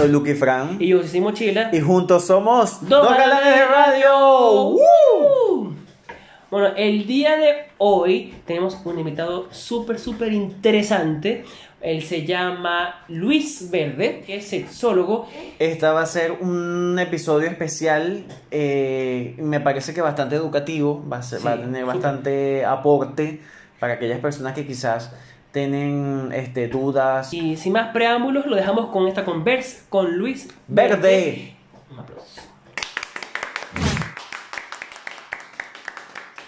Soy Lucky Fran. Y yo soy Mochila. Y juntos somos Dos Galanes de Radio. ¡Woo! Bueno, el día de hoy tenemos un invitado súper, súper interesante. Él se llama Luis Verde, que es sexólogo. Esta va a ser un episodio especial, eh, me parece que bastante educativo, va a, ser- Sí, va a tener bastante aporte para aquellas personas que quizás tienen este, dudas. Y sin más preámbulos, lo dejamos con esta conversa con Luis Verde. Un aplauso.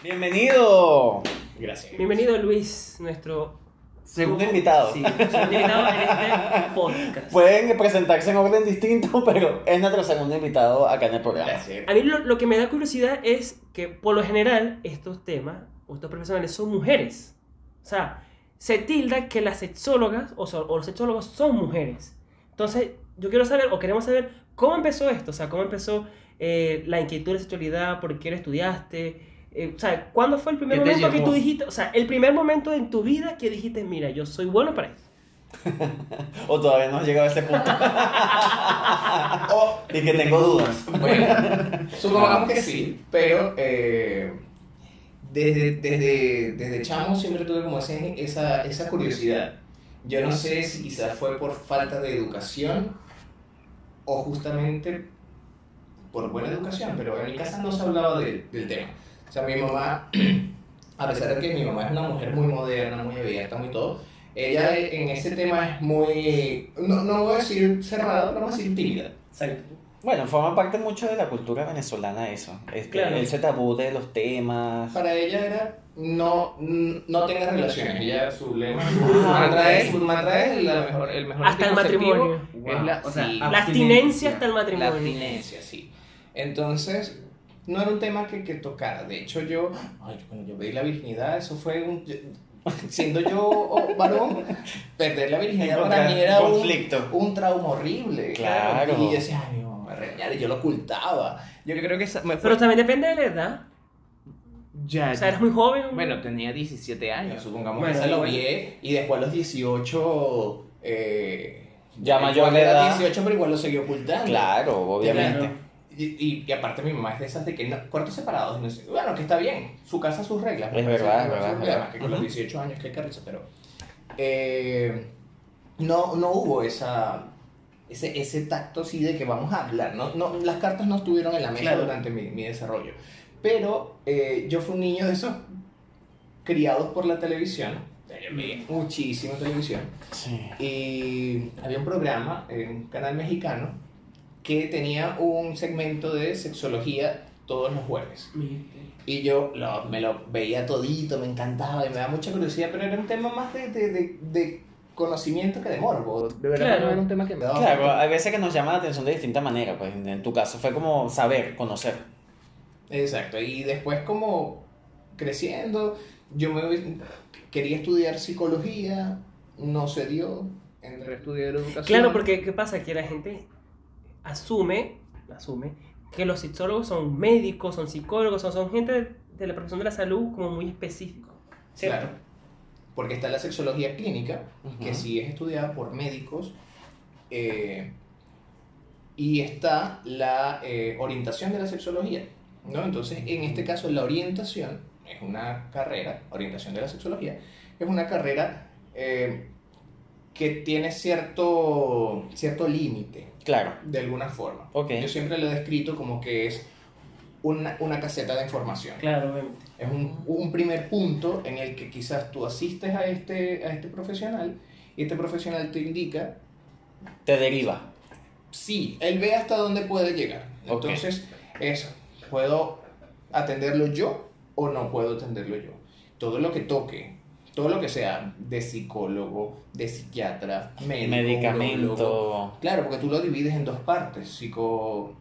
Bienvenido. Gracias. Bienvenido Luis, nuestro Segundo invitado. Sí, segundo invitado en este podcast. Pueden presentarse en orden distinto, pero es nuestro segundo invitado acá en el programa. Gracias. A mí lo, lo que me da curiosidad es que por lo general estos temas, o estos profesionales son mujeres. O sea, se tilda que las sexólogas o, so- o los sexólogos son mujeres. Entonces, yo quiero saber, o queremos saber, cómo empezó esto. O sea, cómo empezó eh, la inquietud de sexualidad, por qué lo estudiaste. Eh, o sea, ¿cuándo fue el primer ¿Qué te momento que llevó? tú dijiste, o sea, el primer momento en tu vida que dijiste, mira, yo soy bueno para esto? O todavía no has llegado a ese punto. Oh, y que tengo dudas. Bueno, supongamos que sí, pero eh, desde, desde, desde chamo siempre tuve como ese- esa, esa curiosidad. Yo no sé si quizás fue por falta de educación o justamente por buena educación, pero en mi casa no se hablaba de- del tema. O sea, mi mamá, a pesar de que mi mamá es una mujer muy moderna, muy abierta, muy todo, ella en ese tema es muy, no, no voy a decir cerrada, no voy a tímida. Bueno, forma parte mucho de la cultura venezolana eso. Es que Claro. ese tabú de los temas. Para ella era no, no tengas relaciones. Ella, su lema, su Ah, mantra es, es la mejor, el mejor Hasta el matrimonio. Es la, O sea, sí, La abstinencia hasta el la matrimonio. abstinencia, sí. Entonces, no era un tema que, que tocara. De hecho, yo, ay, cuando yo pedí la virginidad, eso fue un. Siendo yo oh, varón, perder la virginidad para mí era un, conflicto. un trauma horrible. Claro. Y yo decía, ay, a regañar", y yo lo ocultaba. Yo creo que esa me fue. Pero también depende de la edad. Ya, O sea, eres muy joven. bueno, tenía 17 años. Supongamos Bueno, que bueno. vi y después a los 18. Eh, Ya mayor de era edad. 18, pero igual lo seguí ocultando. Claro, obviamente. Claro. Y, y, y aparte, mi mamá es de esas de que no, cuartos separados. no sé, bueno, que está bien, su casa, sus reglas. Es ¿no? verdad, es verdad, es verdad. que con los Ujú. 18 años, que carrizo, pero. eh, no, no hubo esa. Ese, ese tacto así de que vamos a hablar, ¿no? No, las cartas no estuvieron en la mesa Claro. durante mi, mi desarrollo. Pero eh, yo fui un niño de esos criados por la televisión. Muchísima televisión. Sí. Y había un programa en un canal mexicano que tenía un segmento de sexología todos los jueves. Y yo lo- me lo veía todito, me encantaba y me da mucha curiosidad, pero era un tema más de, de, de- de conocimiento que de morbo. De verdad Claro. no era un tema que me daba. Claro, hay veces que nos llama la atención de distinta manera, pues en tu caso fue como saber, conocer. Exacto, y después como creciendo, yo me quería estudiar psicología, no se dio, a estudiar educación. Claro, porque ¿qué pasa? Que la gente asume, asume que los sexólogos son médicos, son psicólogos, son, son gente de, de la profesión de la salud como muy específico. ¿cierto? Claro. Porque está la sexología clínica, que sí es estudiada por médicos, eh, y está la eh, orientación de la sexología. ¿no? Entonces, en este caso, la orientación es una carrera, orientación de la sexología, es una carrera eh, que tiene cierto, cierto límite, Claro. de alguna forma. Ok. Yo siempre lo he descrito como que es una, una caseta de información. Claro. Es un, un primer punto en el que quizás tú asistes a este, a este profesional y este profesional te indica, Te deriva. sí, él ve hasta dónde puede llegar. Entonces, eso, ¿puedo atenderlo yo o no puedo atenderlo yo? Todo lo que toque, todo lo que sea de psicólogo, de psiquiatra, médico, urologo. Medicamento. Claro, porque tú lo divides en dos partes, psico,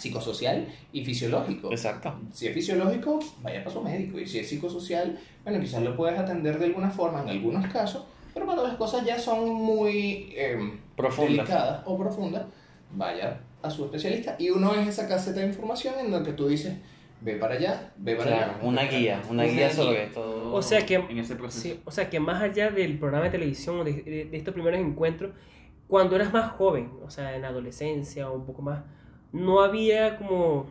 psicosocial y fisiológico. Exacto. Si es fisiológico, vaya para su médico. Y si es psicosocial, bueno, quizás lo puedes atender de alguna forma en algunos casos, pero cuando las cosas ya son muy eh, Profundas. delicadas o profundas, vaya a su especialista. Y uno es esa caseta de información en la que tú dices, ve para allá, ve para Claro, allá. una guía, allá". una guía sobre todo. O sea que- En ese proceso. Sí, o sea que más allá del programa de televisión o de, de- de estos primeros encuentros, cuando eras más joven, o sea, en adolescencia o un poco más, no había como...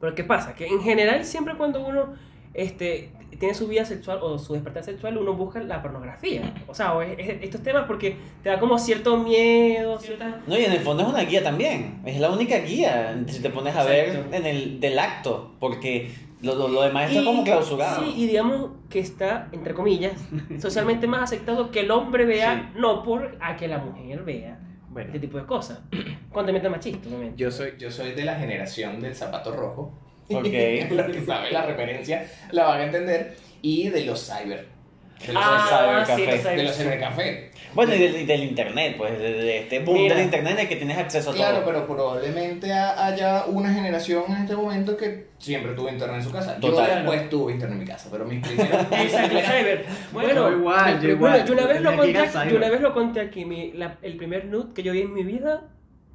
Pero ¿qué pasa? Que en general siempre cuando uno este, tiene su vida sexual o su despertar sexual, uno busca la pornografía. O sea, o es- es- estos temas porque te da como cierto miedo, cierta... No, y en el fondo es una guía también. Es la única guía, si te pones a ver en el del acto, porque lo, lo, lo demás está como clausurado. Sí, y digamos que está, entre comillas, socialmente más aceptado que el hombre vea, no por a que la mujer vea Bueno, este tipo de cosas. Cuantamente machista, obviamente. yo soy, yo soy de la generación del zapato rojo. Ok. Los que saben la referencia la van a entender. Y de los cyber. De los, Ah, sí, los de los cybercafé. Bueno, y del, y del internet, pues, de, de este boom Mira. del internet en el que tienes acceso a Claro, todo. pero probablemente ha- haya una generación en este momento que siempre tuvo internet en su casa. Yo Total. después tuve internet en mi casa, pero mis primeros... cyber. Bueno, Yo igual, yo bueno, igual. yo una vez lo conté, yo una vez lo conté aquí, mi, la- el primer nude que yo vi en mi vida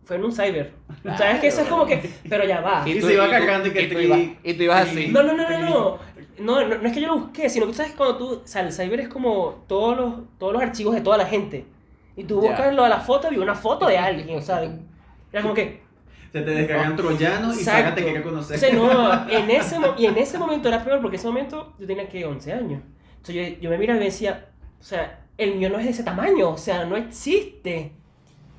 fue en un cyber. ¿Sabes que eso es como que, pero ya va. Y se iba cagando y que tú ibas, y tú ibas así. No, no, no, no, no. No, no, no es que yo lo busqué, sino que tú sabes cuando tú, o sea, el cyber es como todos los, todos los archivos de toda la gente. Y tú buscas lo de la foto y una foto de alguien, o sea, era como que, Se te descargan troyanos y Exacto. Saga te quiere conocer. O sea, no, en ese, y en ese momento era peor porque en ese momento yo tenía que 11 años. Entonces yo, yo me miraba y me decía, o sea, el mío no es de ese tamaño, o sea, no existe.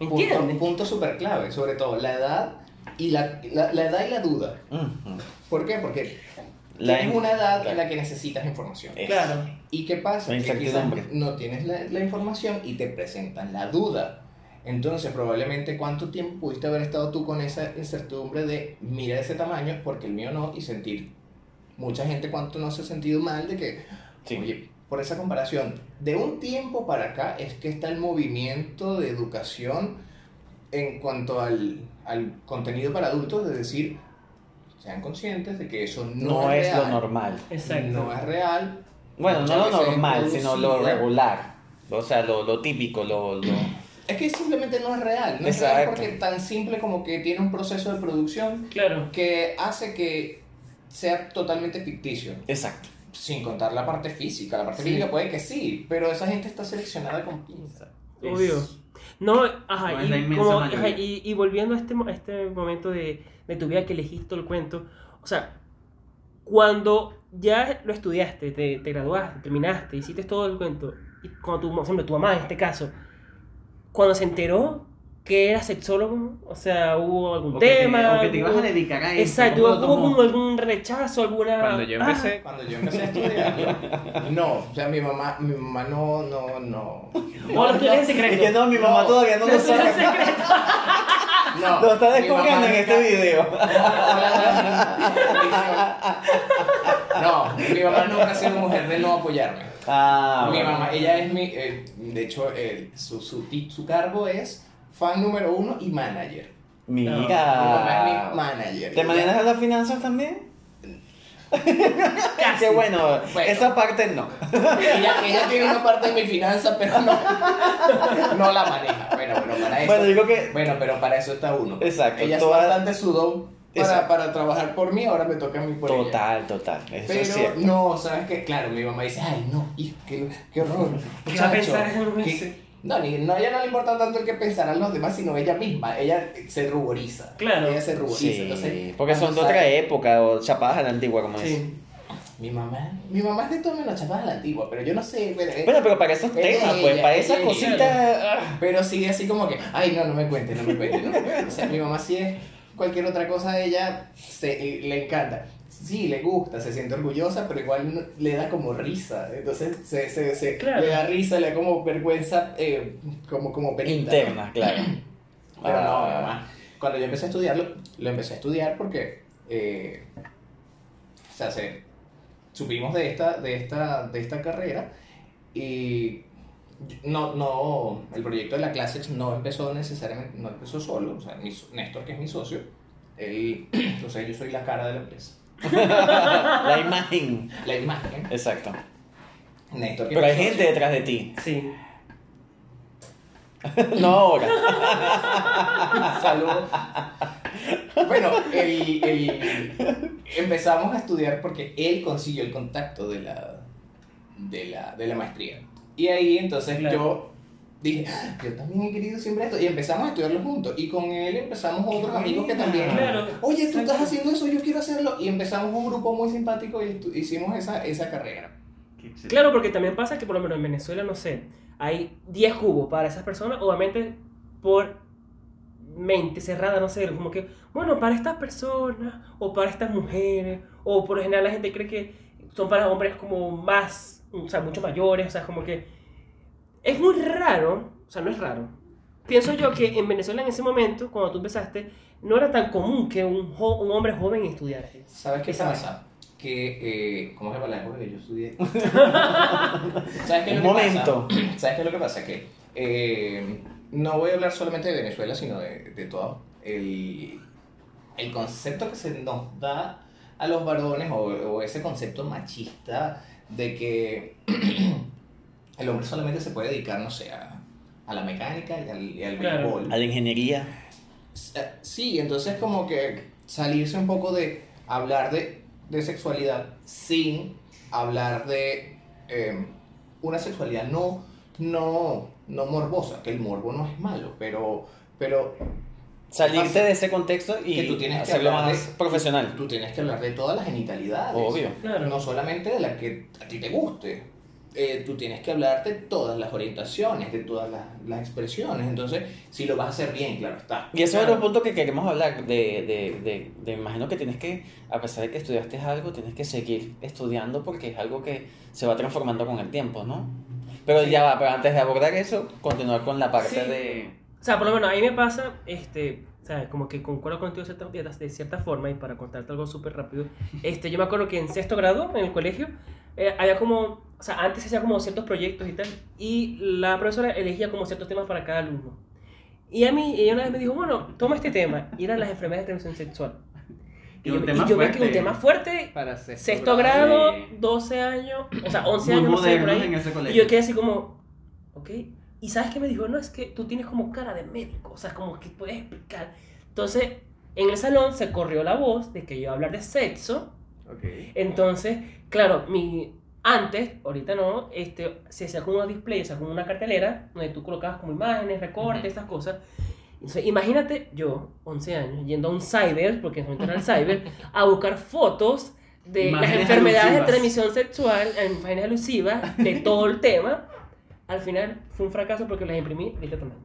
¿Me Punto, entiendes? punto súper clave, sobre todo la edad y la, la, la edad y la duda. Ujú. ¿Por qué? Porque La tienes una edad claro. en la que necesitas información. Es- Claro. ¿Y qué pasa? La Que quizás no tienes la, la información y te presentan la duda. Entonces, probablemente, ¿cuánto tiempo pudiste haber estado tú con esa incertidumbre de mira ese tamaño porque el mío no? Y sentir, mucha gente, ¿cuánto no se ha sentido mal de que, Sí. oye, por esa comparación, de un tiempo para acá es que está el movimiento de educación en cuanto al, al contenido para adultos, de decir, sean conscientes de que eso no, no es real, lo normal. Exacto. No es real. Bueno, no lo normal, sino lo regular. O sea, lo, lo típico, lo, lo... Es que simplemente no es real. No es real Exacto. porque tan simple como que tiene un proceso de producción Claro. que hace que sea totalmente ficticio. Exacto. Sin contar la parte física. La parte Sí. física puede que sí, pero esa gente está seleccionada con pinzas. Obvio. No, ajá, No y, como- ajá, y, y volviendo a este, a este momento de, de tu vida que elegiste todo el cuento, o sea, cuando ya lo estudiaste, te, te graduaste, terminaste, hiciste todo el cuento, y cuando tu, por ejemplo, tu mamá en este caso, cuando se enteró que eras sexólogo, o sea, hubo algún O que te- tema. o que te ibas a hubo- dedicar a eso. Exacto, ¿cómo lo hubo como algún rechazo, alguna... Cuando yo Ah, empecé, Cuando yo empecé a estudiar, no, o sea, mi mamá, mi mamá no, no, no. No, lo estudias en secreto. Es que no, mi mamá No. todavía no lo Lo estudias en sabe. secreto. No, Lo está descubriendo en este video. No, mi mamá nunca ha sido mujer de no apoyarme. Ah, mi bueno. mamá, ella es mi, eh, de hecho, eh, su, su, su cargo es fan número uno y manager. Mi mamá es Mira. mi manager. ¿Te manejas las finanzas también? Casi. Qué bueno, Bueno. esa parte no. Ella, ella tiene una parte de mi finanza, pero no, no la maneja. Bueno, bueno, para eso. Bueno, digo que Bueno, pero para eso está uno. Exacto, Ella toda- es bastante sudón para, trabajar por mí, ahora me toca a mí por ella. total, total, eso es Pero cierto. no, ¿sabes qué? Claro, mi mamá dice, ay, no, hijo, qué, qué horror. ¿Qué va a muchacho, pensar esa mujer? qué-". No, ni, no, a ella no le importa tanto el que pensarán los demás, sino ella misma. Ella se ruboriza. Claro. Ella se ruboriza. Sí, Entonces, porque son de otra sale- época o chapadas a la antigua, como. Sí. Mi mamá, mi mamá es de todo menos chapada a la antigua, pero yo no sé. Pero, eh, Bueno, pero para esos Es de temas, pues, ella, para es esas cositas. ah. Pero sí, así como que, ay, no, no me cuente, no me cuente, no me cuente. O sea, mi mamá sí es cualquier otra cosa a ella, se, eh, le encanta. Sí, le gusta, se siente orgullosa, pero igual no- le da como risa. Entonces, se, se, se- Claro. le da risa, le da como vergüenza, eh, como, como penita. ¿no? Interna, claro. Pero no, Ah. mi mamá. Cuando yo empecé a estudiarlo, lo empecé a estudiar porque, eh, o sea, se, supimos de esta, de, esta, de esta carrera y no, no, el proyecto de la clase no empezó necesariamente, no empezó solo, o sea, mi Néstor, que es mi socio, él, o sea, yo soy la cara de la empresa, La imagen. la imagen. Exacto. Néstor, Pero hay gente detrás de ti. Sí. No ahora. Saludos. Bueno, el, el- empezamos a estudiar porque él consiguió el contacto de la, de la, de la maestría. Y ahí entonces Claro. yo dije, "Ah, yo también he querido siempre esto. Y empezamos a estudiarlo juntos. Y con él empezamos otros amigos que también. Claro. Oye, tú estás haciendo eso, yo quiero hacerlo. Y empezamos un grupo muy simpático y hicimos esa, esa carrera. Claro, porque también pasa que por lo menos en Venezuela, no sé, hay 10 cubos para esas personas, obviamente por mente cerrada, no sé, como que, bueno, para estas personas o para estas mujeres, o por lo general la gente cree que son para hombres como más, o sea, mucho mayores, o sea, como que es muy raro, o sea, no es raro. Pienso yo que en Venezuela en ese momento, cuando tú empezaste, no era tan común que un, jo- un hombre joven estudiara. ¿Sabes qué pasa? Que, eh, ¿cómo es la palabra que yo estudié? ¿Sabes qué es lo que momento. pasa? ¿Sabes qué es lo que pasa? Que eh, no voy a hablar solamente de Venezuela, sino de, de todo el, el concepto que se nos da a los varones o, o ese concepto machista de que el hombre solamente se puede dedicar, no sé, a, a la mecánica y al, y al Claro. béisbol. A la ingeniería. Eh, Sí, entonces como que salirse un poco de hablar de, de sexualidad sin hablar de eh, una sexualidad no, no, no morbosa, que el morbo no es malo, pero, pero Salirte de ese contexto y que tú tienes que hacerlo hablar más de- profesional. tú tienes que hablar de todas las genitalidades. Obvio. Claro. No solamente de la que a ti te guste. Eh, tú tienes que hablar de todas las orientaciones, de todas las, las expresiones. Entonces, si lo vas a hacer bien, claro está. Y eso es Claro. otro punto que queremos hablar, de, de, de, de- imagino que tienes que, a pesar de que estudiaste algo, tienes que seguir estudiando porque es algo que se va transformando con el tiempo, ¿no? Pero Sí. ya va, pero antes de abordar eso, continuar con la parte Sí. de... O sea, por lo menos a mí me pasa, este, ¿sabes? Como que concuerdo contigo de cierta, de- de cierta forma y para contarte algo súper rápido. Este, yo me acuerdo que en sexto grado, en el colegio, eh, había como, o sea, antes se hacía como ciertos proyectos y tal, y la profesora elegía como ciertos temas para cada alumno. Y a mí, ella una vez me dijo, bueno, toma este tema, y eran las enfermedades de transmisión sexual. Y, un yo, tema y yo vi que un fuerte. tema fuerte, Para sexto, sexto grado, sí. 12 años, o sea, 11 Muy años, no sé, por ahí. Y yo quedé así como, ok. Y sabes qué me dijo, no, es que tú tienes como cara de médico, o sea, como que puedes explicar. Entonces, en el salón se corrió la voz de que yo iba a hablar de sexo. Ok. Entonces, claro, mi, antes, ahorita no, este, se hacía como unos displays, como una cartelera, donde tú colocabas como imágenes, recortes, Ujú. estas cosas. Entonces, imagínate yo, 11 años, yendo a un cyber, porque en ese momento era el cyber, a buscar fotos de Imágenes las enfermedades alusivas. de transmisión sexual, imágenes alusivas de todo el tema. Al final fue un fracaso porque las imprimí de este tamaño.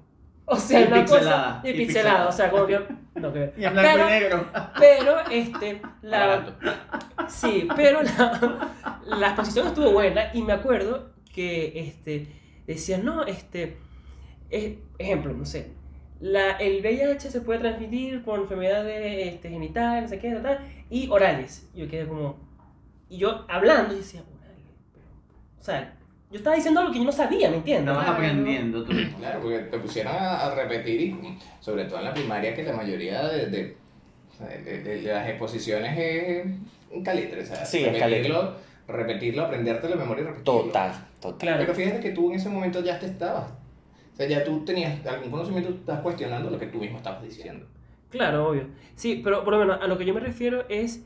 O sea, Y una pixelada, cosa. Y y pixelada, pixelada. o sea, como que. No, que Y en blanco pero, y negro. pero, este, la. Sí, pero la, la exposición estuvo buena y me acuerdo que este, decían, no, este, es- ejemplo, no sé, la, el VIH se puede transmitir por enfermedades este, genitales, no sé qué, tal, tal, y orales. Yo quedé como, y yo hablando, y decía, orales, pero, o sea, yo estaba diciendo algo que yo no sabía, ¿me entiendes? Estabas aprendiendo tú. Claro, porque te pusieron a, a repetir y sobre todo en la primaria que la mayoría de, de, de- de- de las exposiciones es un calitre, o sea, Sí, es repetirlo, repetirlo, aprendértelo de memoria y repetirlo. Total, total. Claro. Pero fíjate que tú en ese momento ya te estabas, o sea, ya tú tenías algún conocimiento, estás cuestionando lo que tú mismo estabas diciendo. Claro, obvio. Sí, pero por lo menos a lo que yo me refiero es,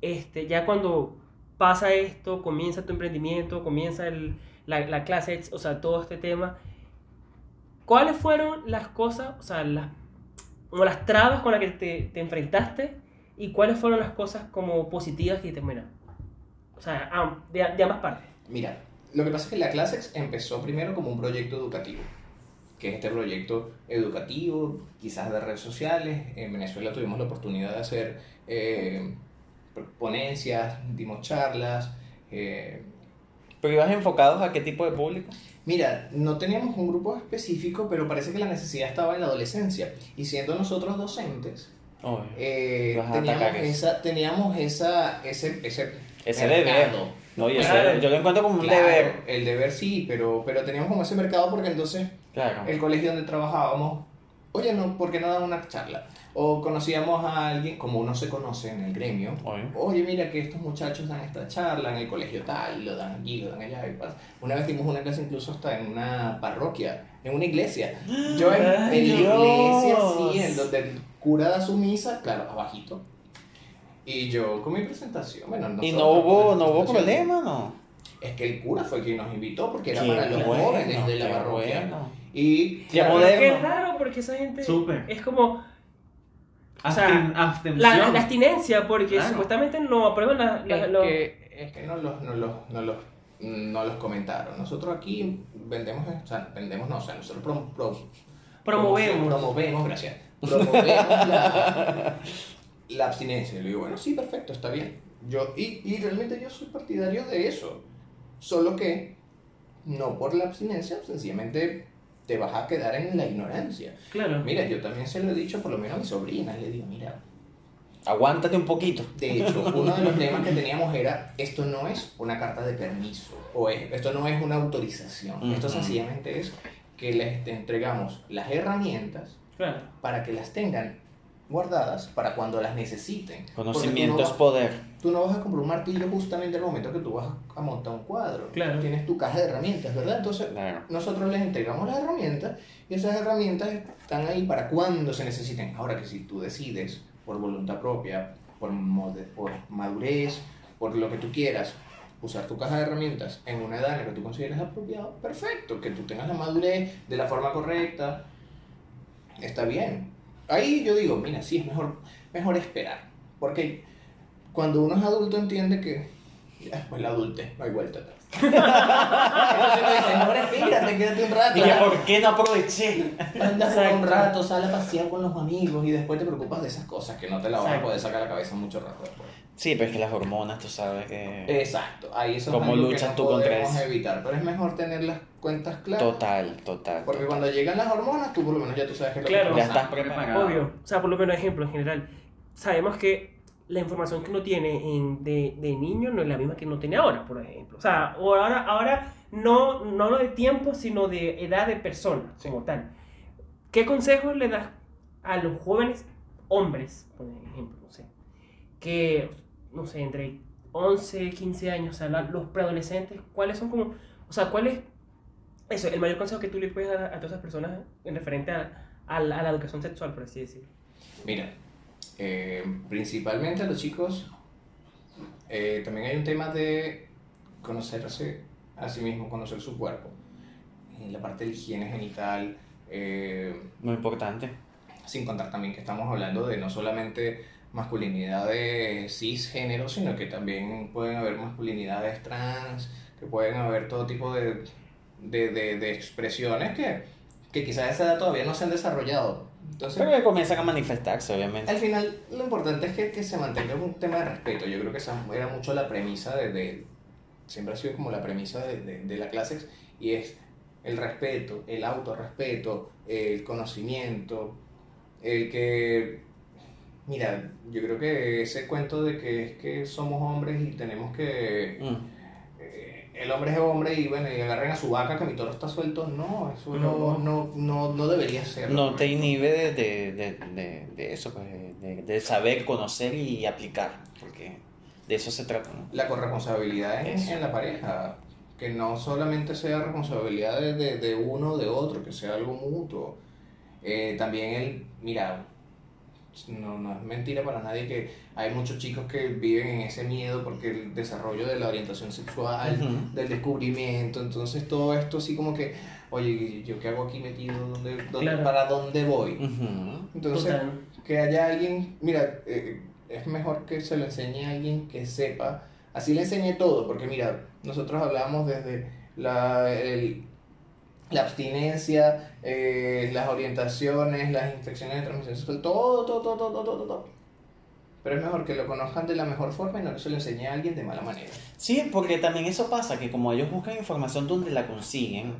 este, ya cuando pasa esto, comienza tu emprendimiento, comienza el, la, la clase, o sea, todo este tema, ¿cuáles fueron las cosas, o sea, las, como las trabas con las que te, te enfrentaste y cuáles fueron las cosas como positivas que te mira? O sea, de, de ambas partes. Mira, lo que pasa es que la Clasex empezó primero como un proyecto educativo, que es este proyecto educativo, quizás de redes sociales. En Venezuela tuvimos la oportunidad de hacer eh, ponencias, dimos charlas. eh, Pero ibas enfocados a qué tipo de público? Mira, no teníamos un grupo específico, pero parece que la necesidad estaba en la adolescencia. Y siendo nosotros docentes, eh, teníamos, esa, teníamos esa, ese, ese, Ese deber. No, y Claro. yo lo encuentro como un Claro, deber. el deber sí, pero, pero teníamos como ese mercado porque entonces Claro. el colegio donde trabajábamos, oye, no, ¿por qué no dan una charla? O conocíamos a alguien, como uno se conoce en el gremio, Obvio. oye, mira que estos muchachos dan esta charla en el colegio tal, lo dan aquí, lo dan allá. y pasa. Una vez dimos una clase incluso hasta en una parroquia, en una iglesia. Yo en, en la ¡Ay, iglesia, sí, en donde el cura da su misa, claro, abajito. Y yo con mi presentación, bueno, Y nosotros no hubo, no hubo problema, ¿no? Es que el cura fue quien nos invitó porque era Qué para los bueno, jóvenes de la parroquia. bueno. Y Qué claro. Qué raro porque esa gente Súper. es como O sea, abstención. la, la abstinencia porque Claro. supuestamente no aprueban la, la- Es lo- que, es no los, no los, no los, no los comentaron. Nosotros aquí vendemos, o sea, vendemos no, o sea, nosotros prom- pro- promovemos. Promovemos, gracias. Promovemos la, la abstinencia. Y le digo, bueno, sí, perfecto, está bien. Yo, y, y realmente yo soy partidario de eso. Solo que no por la abstinencia, sencillamente te vas a quedar en la ignorancia. Claro. Mira, yo también se lo he dicho por lo menos a mi sobrina. Le digo, mira, Aguántate un poquito. de hecho, uno de los temas que teníamos era, esto no es una carta de permiso, o es- esto no es una autorización, esto Ujú. sencillamente es que les entregamos las herramientas Claro. para que las tengan guardadas para cuando las necesiten. Conocimiento es poder. tú no vas a comprar un martillo justamente al momento que tú vas a montar un cuadro. Claro. Tienes tu caja de herramientas, ¿verdad? Entonces, Claro. nosotros les entregamos las herramientas y esas herramientas están ahí para cuando se necesiten. Ahora que si tú decides por voluntad propia, por, por madurez, por lo que tú quieras, usar tu caja de herramientas en una edad en la que tú consideres apropiado, perfecto, que tú tengas la madurez de la forma correcta, está bien. Ahí yo digo, mira, sí, es mejor, mejor esperar, porque cuando uno es adulto entiende que después la adultez, no hay vuelta atrás. Entonces uno dice, no, espérate, quédate un rato. Dije, ¿por qué no aproveché? Andas un rato, sal a pasear con los amigos y después te preocupas de esas cosas que no te la vas a poder sacar a la cabeza mucho rato después. Sí, pero es que las hormonas, tú sabes que... Exacto, ahí eso ¿Cómo es algo luchas que no tú contra podemos eso? evitar, pero es mejor tener las cuentas claras. Total, total. Porque cuando llegan las hormonas, tú por lo menos ya tú sabes que es lo Claro. que Ya está estás preparado. Obvio. O sea, por lo menos ejemplo en general. Sabemos que la información que uno tiene en- de, de niño no es la misma que uno tiene ahora, por ejemplo. O sea, ahora, ahora no, no lo de tiempo, sino de edad de persona, como tal. ¿Qué consejos le das a los jóvenes hombres, por ejemplo, no sé, que, no sé, entre 11, 15 años, o sea, la- los preadolescentes, cuáles son como, o sea, cuál es, eso, el mayor consejo que tú le puedes dar a, a todas esas personas en referente a, a la, a la educación sexual, por así decirlo? Mira, eh, principalmente a los chicos, eh, también hay un tema de conocerse a sí mismo, conocer su cuerpo. En la parte de higiene genital, eh, Muy importante. sin contar también que estamos hablando de no solamente masculinidades cisgénero, sino que también pueden haber masculinidades trans, que pueden haber todo tipo de, de, de- de expresiones que, que quizás a esa edad todavía no se han desarrollado. Entonces, Pero que comienzan a manifestarse, obviamente. al final, lo importante es que, que se mantenga un tema de respeto. Yo creo que esa era mucho la premisa de, de- siempre ha sido como la premisa de, de, de la clase y es el respeto, el autorrespeto, el conocimiento, el que, mira, yo creo que ese cuento de que es que somos hombres y tenemos que, Mm. El hombre es hombre y bueno, y agarren a su vaca que mi toro está suelto, no, eso no, No. no, no, debería ser. No te inhibe de, de, de, de, eso, pues, de, de saber, conocer y aplicar, porque de eso se trata, ¿no? la corresponsabilidad en, en la pareja, que no solamente sea responsabilidad de, de, de uno o de otro, que sea algo mutuo. Eh, también el, mira, no, no es mentira para nadie que hay muchos chicos que viven en ese miedo porque el desarrollo de la orientación sexual, del descubrimiento, entonces todo esto así como que, oye, ¿yo qué hago aquí metido? ¿Dónde, dónde- Claro. ¿Para dónde voy? Entonces, Total. que haya alguien, mira, eh, es mejor que se lo enseñe a alguien que sepa, así le enseñe todo, porque mira, nosotros hablamos desde la, el- la abstinencia, eh, las orientaciones, las infecciones de transmisión sexual, todo, todo, todo, todo, todo, todo. Pero es mejor que lo conozcan de la mejor forma y no que se lo enseñe a alguien de mala manera. Sí, porque también eso pasa, que como ellos buscan información donde la consiguen,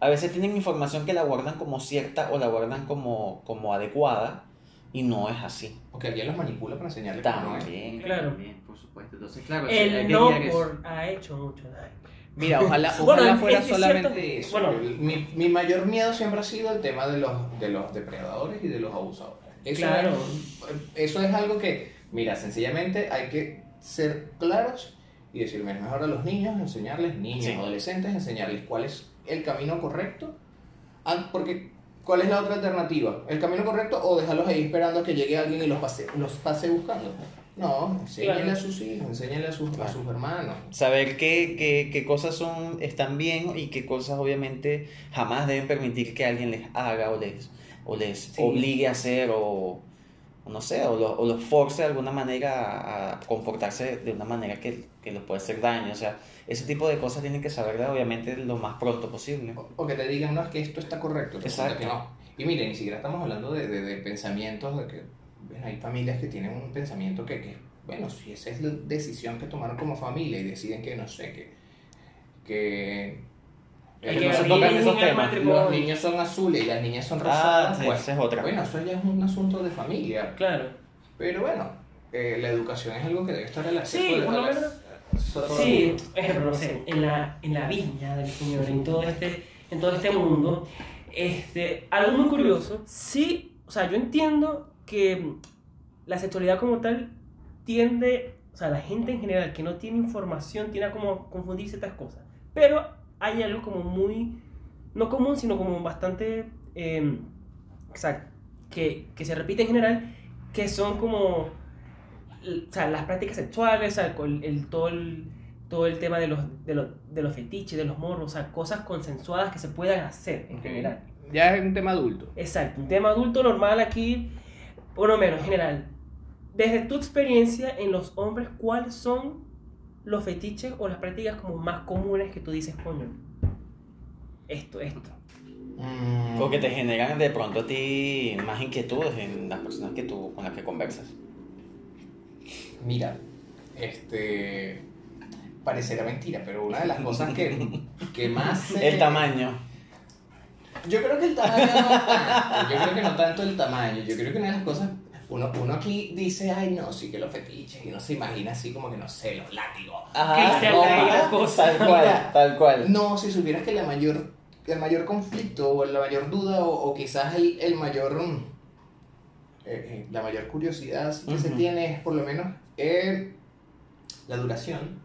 a veces tienen información que la guardan como cierta o la guardan como, como adecuada y no es así. O que alguien los manipula para enseñarles que no. También. Claro. También, por supuesto. Entonces, claro, El no por ha hecho mucho daño. Mira, ojalá, es- fuera es que solamente Eso, Bueno. mi, mi mayor miedo siempre ha sido el tema de los, de los depredadores y de los abusadores. Eso Claro. es- eso es algo que, mira, sencillamente hay que ser claros y decir, mira, mejor a los niños enseñarles, niños, Sí. adolescentes, enseñarles cuál es el camino correcto. Ah, Porque, ¿cuál es la otra alternativa? ¿El camino correcto o dejarlos ahí esperando a que llegue alguien y los pase, los pase buscando? No, enséñale Claro. a sus hijos, enséñale a sus, a sus hermanos. Saber qué, qué, qué cosas son, están bien y qué cosas obviamente jamás deben permitir que alguien les haga o les, o les Sí. obligue a hacer o, no sé, o, lo- o los force de alguna manera a, comportarse de una manera que, que les puede hacer daño. O sea, ese tipo de cosas tienen que saberlas obviamente lo más pronto posible. O, o que te digan, no, es que esto está correcto. Exacto. que no. Y mire, ni siquiera estamos hablando de, de, de pensamientos, de que bueno, hay familias que tienen un pensamiento que, que, bueno, si esa es la decisión que tomaron como familia y deciden que, no sé, que... que que no se tocan esos el temas. los niños son azules y las niñas son Ah, rosadas, sí, pues, esa es otra. bueno, eso ya es un asunto de familia. Claro. Pero bueno, eh, la educación es algo que debe estar relacionado. Sí, por lo menos. Sí, ejemplo, no sé, en la, en la viña del Señor, en todo este, en todo este mundo, este, algo muy curioso, sí, o sea, yo entiendo que la sexualidad como tal tiende, o sea, la gente en general que no tiene información tiende a como confundir ciertas cosas, pero hay algo como muy, no común, sino como bastante, eh, o sea, que, que se repite en general, que son como o sea, las prácticas sexuales, o sea, el, el- todo, el, todo el tema de los, de, los, de los fetiches, de los morros, o sea, cosas consensuadas que se puedan hacer en general. Ya es un tema adulto. Exacto, un tema adulto normal aquí, lo menos en general. Desde tu experiencia en los hombres, ¿cuáles son los fetiches o las prácticas como más comunes que tú dices, coño? Esto, esto. Mm. Porque te generan de pronto a ti más inquietudes en las personas que tú, con las que conversas. Mira, este. Parecerá mentira, pero una de las cosas que, que más. El tamaño. Yo creo que el tamaño no tanto. Yo creo que no tanto el tamaño. Yo creo que una de las cosas. Uno, uno aquí dice, ay, no, sí que los fetiches. Y uno se imagina así como que, no sé, los látigos. No, Rey, mira, la cosa. Tal cual, Mira, tal cual. No, si supieras que la mayor, el mayor conflicto o la mayor duda o, o quizás el, el mayor, mm, eh, eh, la mayor curiosidad que se tiene es por lo menos eh, la duración,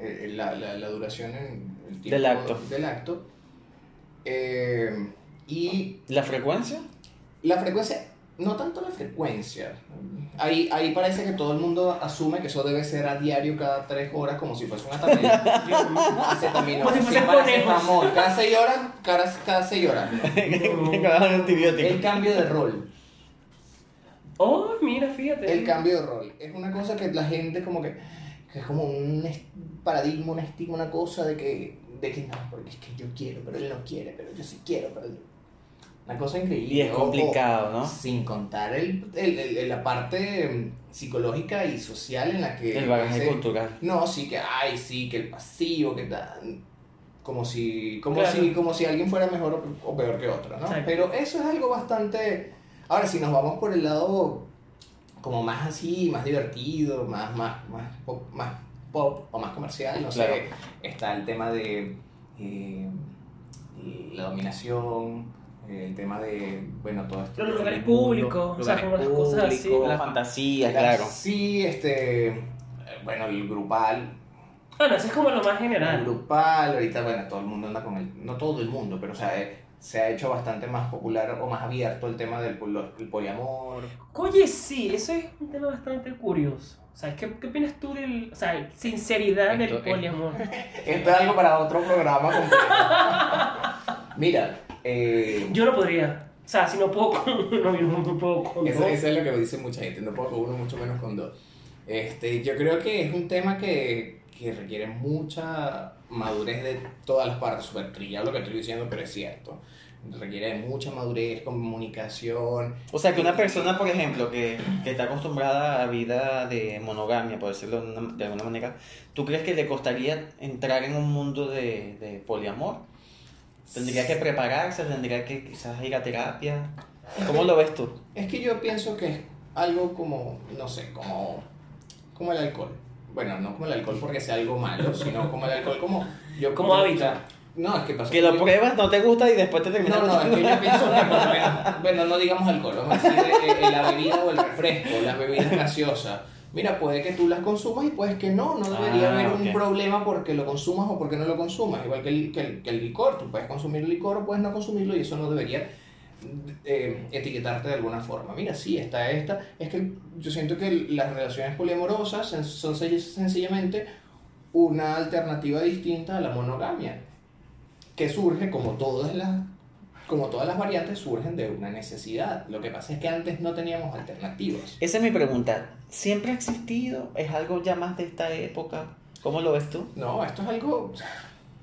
eh, la, la, la duración en el tiempo Del acto. Del acto. Eh, y ¿La frecuencia? la frecuencia, no tanto la frecuencia. Ahí, ahí parece que todo el mundo asume que eso debe ser a diario cada tres horas como si fuese una tarea. Acetaminofén, si paracetamol. Cada seis horas, cada, cada seis horas. El cambio de rol. Oh, mira, fíjate. El cambio de rol. Es una cosa que la gente como que, que es como un paradigma, un estigma, una cosa de que, de que no, porque es que yo quiero, pero él no quiere, pero yo sí quiero, pero él... Una cosa increíble. Y es Ojo, complicado, ¿no? Sin contar el, el- el- la parte mm, psicológica y social en la que... El bagaje ese- cultural. No, sí que, ay, sí, que el pasivo, que tal. Como si, como Claro. si, como si alguien fuera mejor o, o peor que otro, ¿no? Exacto. Pero eso es algo bastante. Ahora, si nos vamos por el lado como más así, más divertido, más, más, más, más pop o más comercial, no Claro. sé, está el tema de eh, la dominación, el tema de, bueno, todo esto. Los lugares públicos, o sea, como las cosas así. públicos, La fantasía, la- claro. Sí, este, eh, bueno, el grupal, Bueno, eso es como lo más el general. grupal, ahorita, bueno, todo el mundo anda con el, no todo el mundo, pero o sea, eh, se ha hecho bastante más popular o más abierto el tema del el poliamor. Oye, sí, eso es un tema bastante curioso. O sea, ¿qué, qué opinas tú del, o sea, sinceridad del Esto es- poliamor? Esto es algo para otro programa completo. Mira, eh, Yo no podría. O sea, si no puedo con uno, no puedo con eso, dos. eso es lo que me dice mucha gente, no puedo con uno, mucho menos con dos. Este, yo creo que es un tema que, que requiere mucha madurez de todas las partes, súper trillado lo que estoy diciendo, pero es cierto. Requiere mucha madurez, comunicación, O sea, que una persona, por ejemplo, que, que está acostumbrada a vida de monogamia, por decirlo de, una- de alguna manera, ¿tú crees que le costaría entrar en un mundo de, de poliamor? ¿Tendría que prepararse? ¿Tendría que quizás ir a terapia? ¿Cómo lo ves tú? Es que yo pienso que es algo como, no sé, como, como el alcohol. Bueno, no como el alcohol porque sea algo malo, sino como el alcohol como... Yo, Como hábito. No, es que pasa Que lo yo- pruebas, no te gusta y después te terminas No, no, es que yo pienso que, por lo menos- bueno, no digamos alcohol, vamos a decir eh, eh, la bebida o el refresco, las bebidas gaseosas. Mira, puede que tú las consumas y puedes que no, no debería Ah, haber un problema porque lo consumas o porque no lo consumas. Igual que el, que el, que el licor, tú puedes consumir licor o puedes no consumirlo y eso no debería eh, etiquetarte de alguna forma. Mira, sí, está esta. Es que yo siento que las relaciones poliamorosas son sen- sencillamente una alternativa distinta a la monogamia, que surge como todas las como todas las variantes surgen de una necesidad. Lo que pasa es que antes no teníamos alternativas. Esa es mi pregunta. ¿Siempre ha existido? ¿Es algo ya más de esta época? ¿Cómo lo ves tú? No, esto es algo.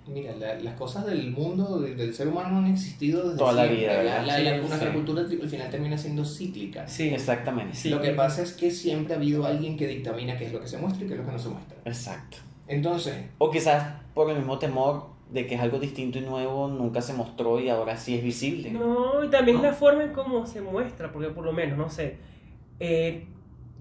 Mira, la- las cosas del mundo, de- del ser humano, han existido desde Toda la vida, La, ¿verdad? la- Sí, cultura al final termina siendo cíclica. Sí. Exactamente. Sí. Lo que pasa es que siempre ha habido alguien que dictamina qué es lo que se muestra y qué es lo que no se muestra. Exacto. Entonces, O quizás por el mismo temor de que es algo distinto y nuevo, nunca se mostró y ahora sí es visible. No, y también ¿No? la forma en cómo se muestra, porque por lo menos, no sé, eh,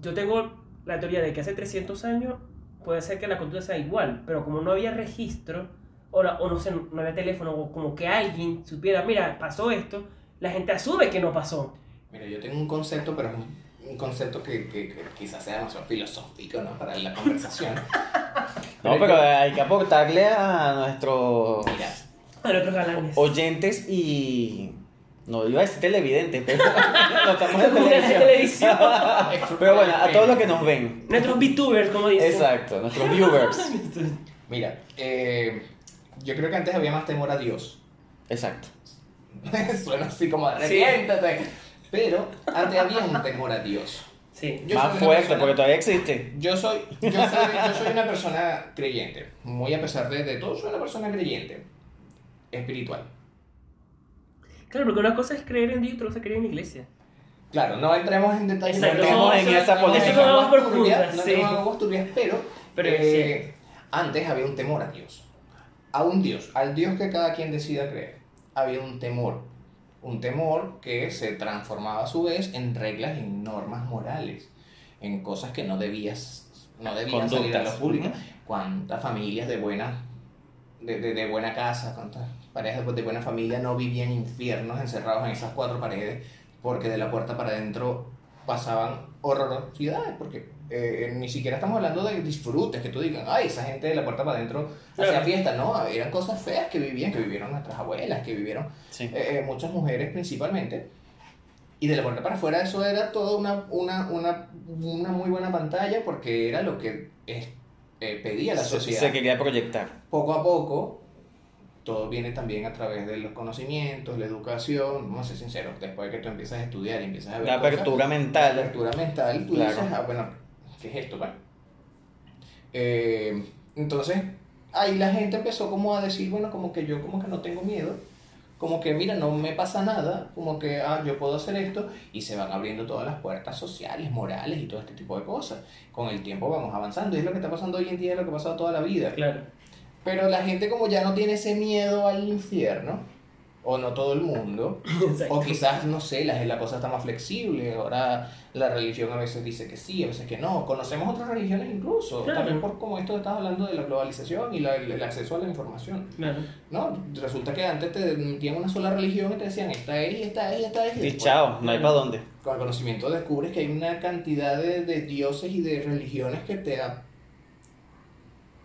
yo tengo la teoría de que hace 300 años puede ser que la cultura sea igual, pero como no había registro, o, la- o no sé, no había teléfono, o como que alguien supiera, mira, pasó esto, la gente asume que no pasó. mira, yo tengo un concepto, pero es un, un concepto que, que- que quizás sea demasiado filosófico, ¿no? Para la conversación. No, pero hay que aportarle a nuestros Mira, A los otros galanes. oyentes y. No iba a decir televidentes, pero no estamos en televisión. televisión. Pero bueno, a todos los que nos ven. Nuestros VTubers, como dicen. Exacto, nuestros viewers. mira eh, yo creo que antes había más temor a Dios. Exacto. Suena así como Sí. arrepiéntate. Pero antes había un temor a Dios. Sí. Yo Más fuerte, persona- porque todavía existe. Yo soy, yo soy, yo soy una persona creyente. Muy a pesar de, de todo, soy una persona creyente. Espiritual. Claro, porque una cosa es creer en Dios y otra cosa es creer en la iglesia. Claro, no entremos en detalles. Exacto, no entremos no, en esa polémica. eso son aguas turbia, profundas, No sí. entremos en aguas turbias, pero, Pero eh, antes había un temor a Dios. A un Dios, al Dios que cada quien decida creer. Había un temor. Un temor que se transformaba a su vez en reglas y normas morales. En cosas que no debías, no debían salir a la Conductas. pública. Cuántas familias de buena de, de, de buena casa, cuántas parejas de buena familia no vivían infiernos encerrados en esas cuatro paredes porque de la puerta para adentro pasaban horrorosidades, porque eh, ni siquiera estamos hablando de disfrutes, que tú digas, ay, esa gente de la puerta para adentro hacía Claro. fiesta, no, eran cosas feas que vivían, que vivieron nuestras abuelas, que vivieron Sí. eh, eh, muchas mujeres principalmente. Y de la puerta para afuera eso era toda una, una, una, una muy buena pantalla porque era lo que eh, eh, pedía la Se, sociedad. se quería proyectar. Poco a poco, todo viene también a través de los conocimientos, la educación, vamos a ser sinceros, después de que tú empiezas a estudiar y empiezas a ver La cosas, apertura la mental. apertura mental, tú Claro. dices, ah, bueno, ¿qué es esto? Bueno? Eh, entonces, ahí la gente empezó como a decir, bueno, como que yo como que no tengo miedo, como que mira, no me pasa nada, como que, ah, yo puedo hacer esto, y se van abriendo todas las puertas sociales, morales y todo este tipo de cosas. Con el tiempo vamos avanzando, y es lo que está pasando hoy en día, es lo que ha pasado toda la vida. Claro. Pero la gente como ya no tiene ese miedo al infierno, o no todo el mundo, Exacto. o quizás, no sé, la, la cosa está más flexible, ahora la religión a veces dice que sí, a veces que no. Conocemos otras religiones incluso, Claro. también por como esto estás hablando de la globalización y la- el, el acceso a la información. Claro. No, resulta que antes te metían una sola religión y te decían, esta es, y esta es, y esta es. Y después, chao, no hay para dónde. Con el conocimiento descubres que hay una cantidad de, de dioses y de religiones que te da-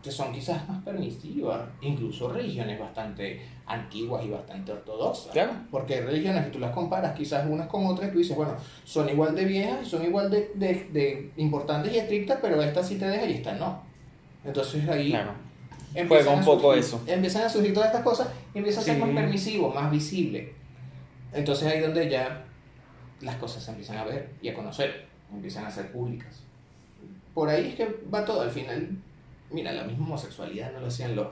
que son quizás más permisivas, incluso religiones bastante antiguas y bastante ortodoxas. Claro. Porque hay religiones que tú las comparas quizás unas con otras y tú dices, bueno, son igual de viejas, son igual de, de, de importantes y estrictas, pero esta sí te deja y esta no. Entonces ahí Claro. Juega un poco surgir- eso. Empiezan a surgir todas estas cosas y empieza a ser Sí. más permisivo, más visible. Entonces ahí donde ya las cosas se empiezan a ver y a conocer, empiezan a ser públicas. Por ahí es que va todo, al final, mira, la misma homosexualidad no lo hacían los...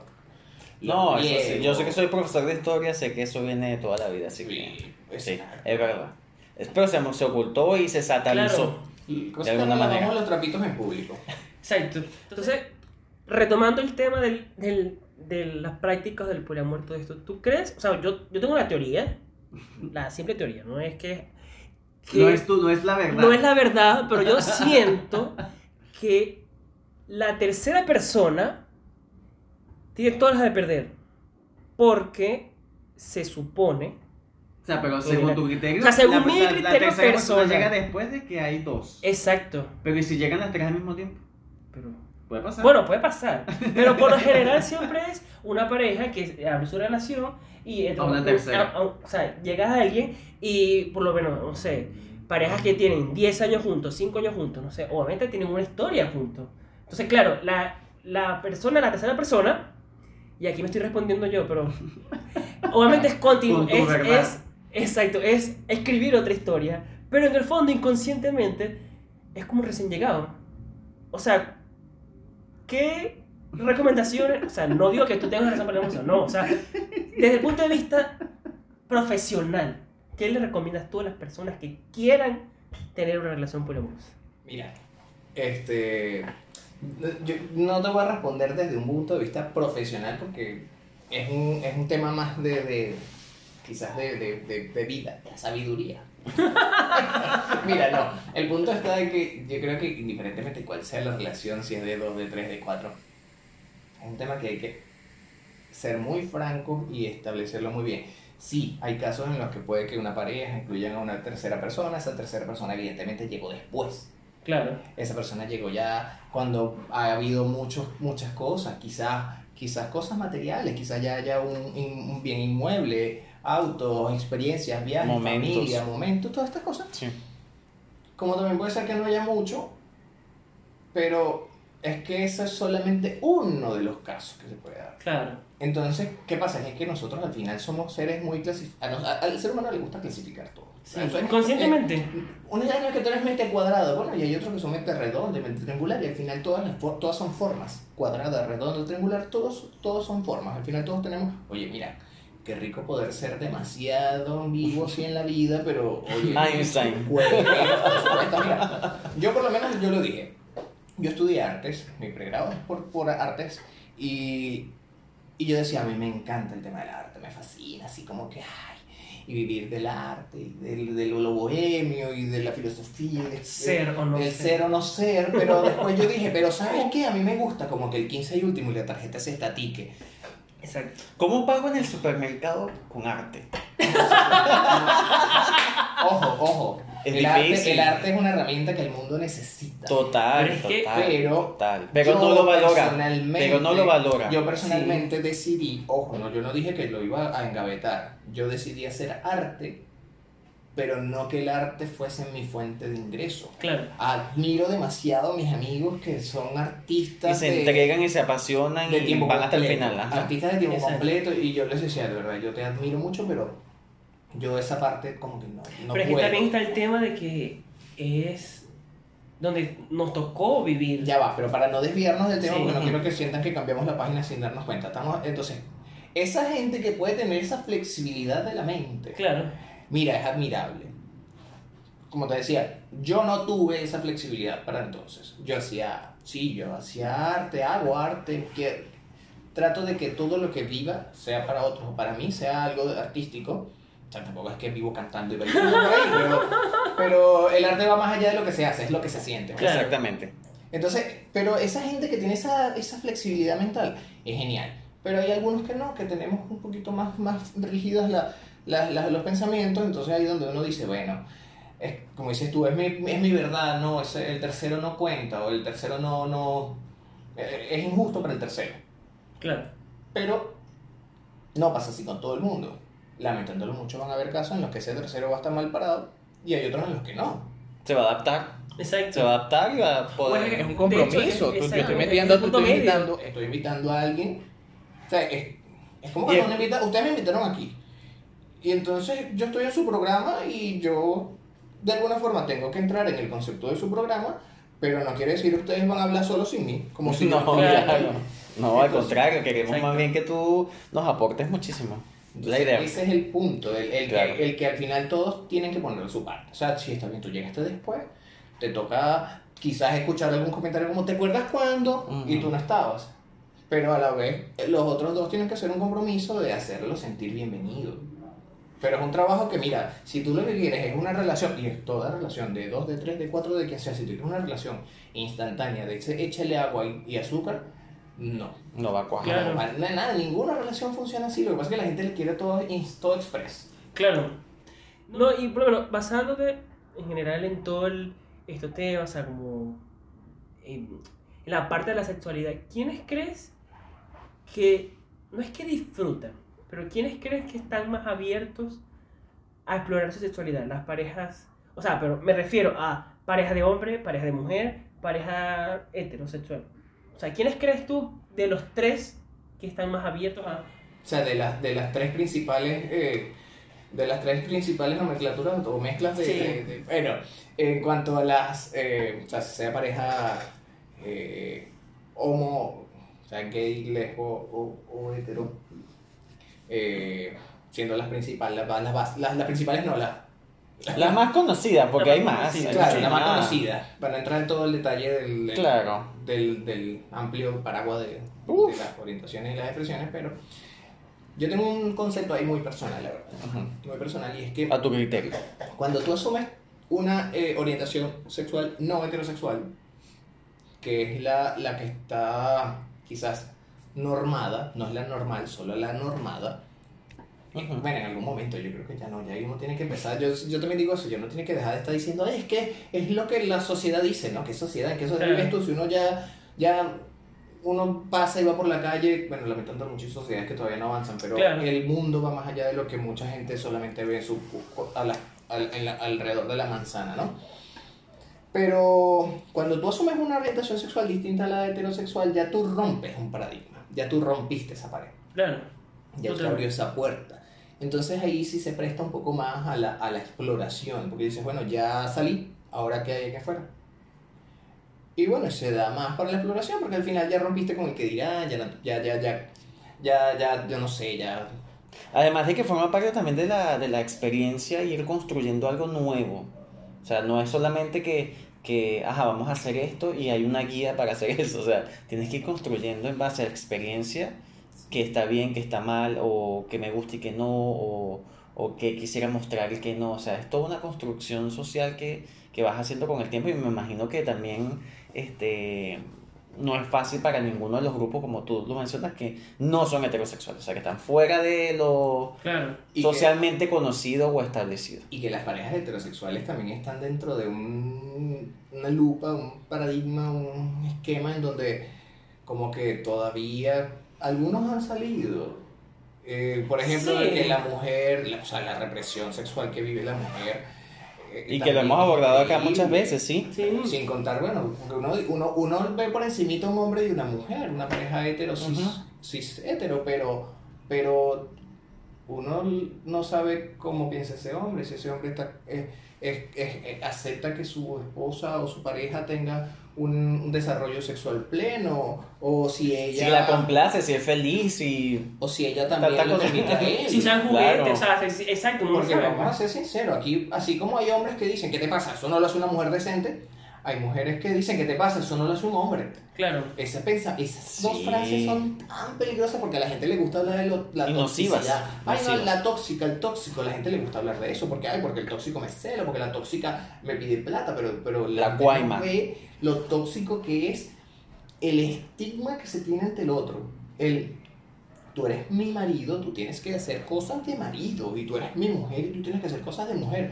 los No, eso sí. Yo sé que soy profesor de historia, sé que eso viene de toda la vida, así que. Sí, Sí, exacto. es verdad. Pero se, se ocultó y se satanizó. Claro. De que alguna no manera. los trapitos en público. Exacto. Entonces, retomando el tema del, del, de las prácticas del poliamor, todo esto, ¿tú crees? O sea, yo, yo tengo una teoría, la simple teoría, no es que... que No es, tu, no es la verdad. no es la verdad, pero yo siento que la tercera persona tiene todas las de perder. Porque se supone. O sea, pero según tu criterio. O sea, según mi la, criterio tercera persona llega después de que hay dos. Exacto. Pero ¿y si llegan las tres al mismo tiempo? Pero Puede pasar. Bueno, puede pasar, pero por lo general siempre es una pareja que abre su relación y A una tercera. a- a- o sea, llega a alguien y por lo menos, no sé, parejas que tienen 10 años juntos, 5 años juntos, no sé, obviamente tienen una historia juntos. Entonces, claro, la, la persona, la tercera persona, y aquí me estoy respondiendo yo, pero obviamente es continuo, es, es, exacto, es escribir otra historia, pero en el fondo, inconscientemente, es como recién llegado. O sea, ¿qué recomendaciones? O sea, no digo que tú tengas razón para la emoción, no. O sea, desde el punto de vista profesional, ¿qué le recomiendas tú a las personas que quieran tener una relación poliamorosa? Mira, este. Yo no te voy a responder desde un punto de vista profesional porque es un, es un tema más de. de- quizás de, de, de, vida, de sabiduría. Mira, no. El punto está de que yo creo que indiferentemente cuál sea la relación, si es de 2, de 3, de 4, es un tema que hay que ser muy franco y establecerlo muy bien. Sí, hay casos en los que puede que una pareja incluyan a una tercera persona, esa tercera persona evidentemente llegó después. Claro. Esa persona llegó ya cuando ha habido muchos, muchas cosas, quizás, quizás cosas materiales, quizás ya haya un, un bien inmueble, autos, experiencias, viajes, Momentos. familia, momentos, todas estas cosas. Sí. Como también puede ser que no haya mucho, pero es que ese es solamente uno de los casos que se puede dar. Claro. Entonces, ¿qué pasa? Es que nosotros al final somos seres muy clasificados. Al ser humano le gusta clasificar todo. Sí, Entonces, inconscientemente. eh, idea es que tú eres mente cuadrado, bueno, y hay otros que son mente redonda, mente triangular, y al final todas, las for- todas son formas. Cuadrada, redonda, triangular, todos, todos son formas. Al final todos tenemos, oye, mira, qué rico poder ser demasiado ambiguo así en la vida, pero, oye, Einstein. Bueno, mira, yo por lo menos yo lo dije. Yo estudié artes, mi pregrado es por, por artes, y, y yo decía, a mí me encanta el tema del arte, me fascina, así como que, ay, y vivir del arte, y del, de lo bohemio, y de la filosofía, y de, Ser o no del ser. ser o no ser, pero después yo dije, pero ¿sabes qué? A mí me gusta como que el 15 y último y la tarjeta se estatique. Exacto. ¿Cómo pago en el supermercado con arte? Ojo, ojo, Es el, arte, el arte es una herramienta que el mundo necesita. Total, Pero total. pero total. Pero no lo valora. Pero no lo valora. Yo personalmente decidí, ojo, no, yo no dije que lo iba a engavetar, yo decidí hacer arte, pero no que el arte fuese mi fuente de ingreso. Claro. Admiro demasiado a mis amigos que son Y artistas se de, entregan y se apasionan de y van hasta el completo, final. ajá. artistas de tiempo Exacto. completo, y yo les decía, de verdad, yo te admiro mucho, pero yo esa parte como que no, no Pero es que puedo. también está el tema de que es donde nos tocó vivir. Ya va, pero para no desviarnos del tema, Sí. porque no quiero que sientan que cambiamos la página sin darnos cuenta. Estamos, entonces, esa gente que puede tener esa flexibilidad de la mente, Claro. mira, es admirable. Como te decía, yo no tuve esa flexibilidad para entonces. Yo hacía, sí, yo hacía arte, hago arte, que trato de que todo lo que viva, sea para otros o para mí, sea algo artístico. O sea, tampoco es que vivo cantando y bailando por ahí, pero, pero el arte va más allá de lo que se hace, es lo que se siente. Claro. Exactamente. Entonces, pero esa gente que tiene esa, esa flexibilidad mental es genial. Pero hay algunos que no, que tenemos un poquito más, más rígidos la, la- la- los pensamientos, entonces ahí donde uno dice, bueno, es, como dices tú, es mi, es mi verdad, no, es, el tercero no cuenta, o el tercero no, no, eh, es injusto para el tercero. Claro. Pero no pasa así con todo el mundo. Lamentándolo mucho van a haber casos en los que ese tercero va a estar mal parado y hay otros en los que no. Se va a adaptar. Exacto. Se va a adaptar y va a poder. Bueno, Es un compromiso. hecho, tú- yo estoy es metiendo, te punto estoy invitando. Estoy invitando a alguien. O sea, es, es como cuando me invita- ustedes me invitaron aquí. Y entonces yo estoy en su programa y yo de alguna forma tengo que entrar en el concepto de su programa, pero no quiere decir que ustedes van a hablar solo sin mí. Como si no, estuviera claro. No, al contrario, queremos exacto. más bien que tú nos aportes muchísimo. La Entonces, idea. Ese es el punto, el, el Claro. que, el que al final todos tienen que poner su parte. O sea, si está bien, tú llegaste después, te toca quizás escuchar algún comentario como, ¿te acuerdas cuándo? Y Ujú. tú no estabas. Pero a la vez, los otros dos tienen que hacer un compromiso de hacerlo sentir bienvenido. Pero es un trabajo que, mira, si tú lo que quieres es una relación, y es toda relación de dos, de tres, de cuatro, de quien sea, si tú quieres una relación instantánea de échale agua y, y azúcar, no. No va a cuajar. Claro. Para nada, ninguna relación funciona así. Lo que pasa es que la gente le quiere todo, todo express. Claro. No, y ejemplo, basándote en general en todo el, estos temas, o sea, como eh, en la parte de la sexualidad, ¿quiénes crees que, no es que disfrutan, pero quiénes crees que están más abiertos a explorar su sexualidad? Las parejas, o sea, pero me refiero a pareja de hombre, pareja de mujer, pareja heterosexual. O sea, ¿quiénes crees tú de los tres que están más abiertos a... O sea, de las, de las tres principales, eh, de las tres principales nomenclaturas o mezclas de, Sí. de- de- bueno, en cuanto a las, eh, o sea, sea pareja eh, homo, o sea, gay, lesbo o, o hetero, siendo las principales, las, las, las, las principales no, las, La más conocida, porque La hay más más. conocida, hay claro, muchas la más conocida, para entrar en todo el detalle del, del- Claro. del, del amplio paraguas de, las orientaciones y las expresiones, pero yo tengo un concepto ahí muy personal, la verdad. Muy personal, y es que A tu criterio. cuando tú asumes una eh, orientación sexual no heterosexual, que es la, la que está quizás normada, no es la normal, solo la normada, y, bueno, en algún momento yo creo que ya no, ya uno tiene que empezar, yo, yo también digo eso, yo no tiene que dejar de estar diciendo, "Ay, es que es lo que la sociedad dice, ¿no? ¿Qué sociedad? ¿En qué sociedad vives tú? Si uno ya, ya, uno pasa y va por la calle, bueno, lamentando muchas sociedades que todavía no avanzan, pero Claro. el mundo va más allá de lo que mucha gente solamente ve en su, a la- al- en la- alrededor de la manzana, ¿no? Pero cuando tú asumes una orientación sexual distinta a la heterosexual, ya tú rompes un paradigma, ya tú rompiste esa pared. Claro. Ya te Totalmente. abrió esa puerta. Entonces ahí sí se presta un poco más a la, a la exploración, porque dices, bueno, ya salí, ahora qué hay aquí afuera. Y bueno, se da más para la exploración, porque al final ya rompiste con el que dirá, ya, ya, ya, ya, ya, ya, yo no sé, ya. Además de que forma parte también de la, de la experiencia ir construyendo algo nuevo. O sea, no es solamente que, que, ajá, vamos a hacer esto y hay una guía para hacer eso. O sea, tienes que ir construyendo en base a experiencia que está bien, que está mal, o que me gusta y que no, o, o que quisiera mostrar y que no. O sea, es toda una construcción social que, que vas haciendo con el tiempo y me imagino que también este, no es fácil para ninguno de los grupos, como tú lo mencionas, que no son heterosexuales, o sea, que están fuera de lo Claro. Que- socialmente conocido o establecido. Y que las parejas heterosexuales también están dentro de un, una lupa, un paradigma, un esquema en donde como que todavía algunos han salido. Eh, por ejemplo, Sí. de que la mujer, la- o sea, la represión sexual que vive la mujer. eh, Y que lo hemos abordado acá muchas veces, ¿sí? Sí. Sin contar, bueno, uno, uno, uno ve por encimita un hombre y una mujer, una pareja hetero, cis, Ujú. cis hetero, pero, pero uno no sabe cómo piensa ese hombre, si ese hombre está, eh, es- es- eh, acepta que su esposa o su pareja tenga un, un desarrollo sexual pleno, o si ella... Si la complace, si es feliz, si... o si ella también cosa. permite a él. Si sean juguetes, Claro. o sea, exacto, no Porque vamos a ser sinceros, aquí, así como hay hombres que dicen, ¿qué te pasa? Eso no lo hace una mujer decente. Hay mujeres que dicen, ¿qué te pasa? Eso no lo hace un hombre. Claro. Esa pensa, esas dos Sí. frases son tan peligrosas porque a la gente le gusta hablar de lo- la Y nocivas, toxicidad. Ay, no, la tóxica, el tóxico, a la gente le gusta hablar de eso porque, ay, porque el tóxico me cela, porque la tóxica me pide plata, pero, pero La gente guayma. no ve lo tóxico que es el estigma que se tiene ante el otro. El, tú eres mi marido, tú tienes que hacer cosas de marido, y tú eres mi mujer y tú tienes que hacer cosas de mujer.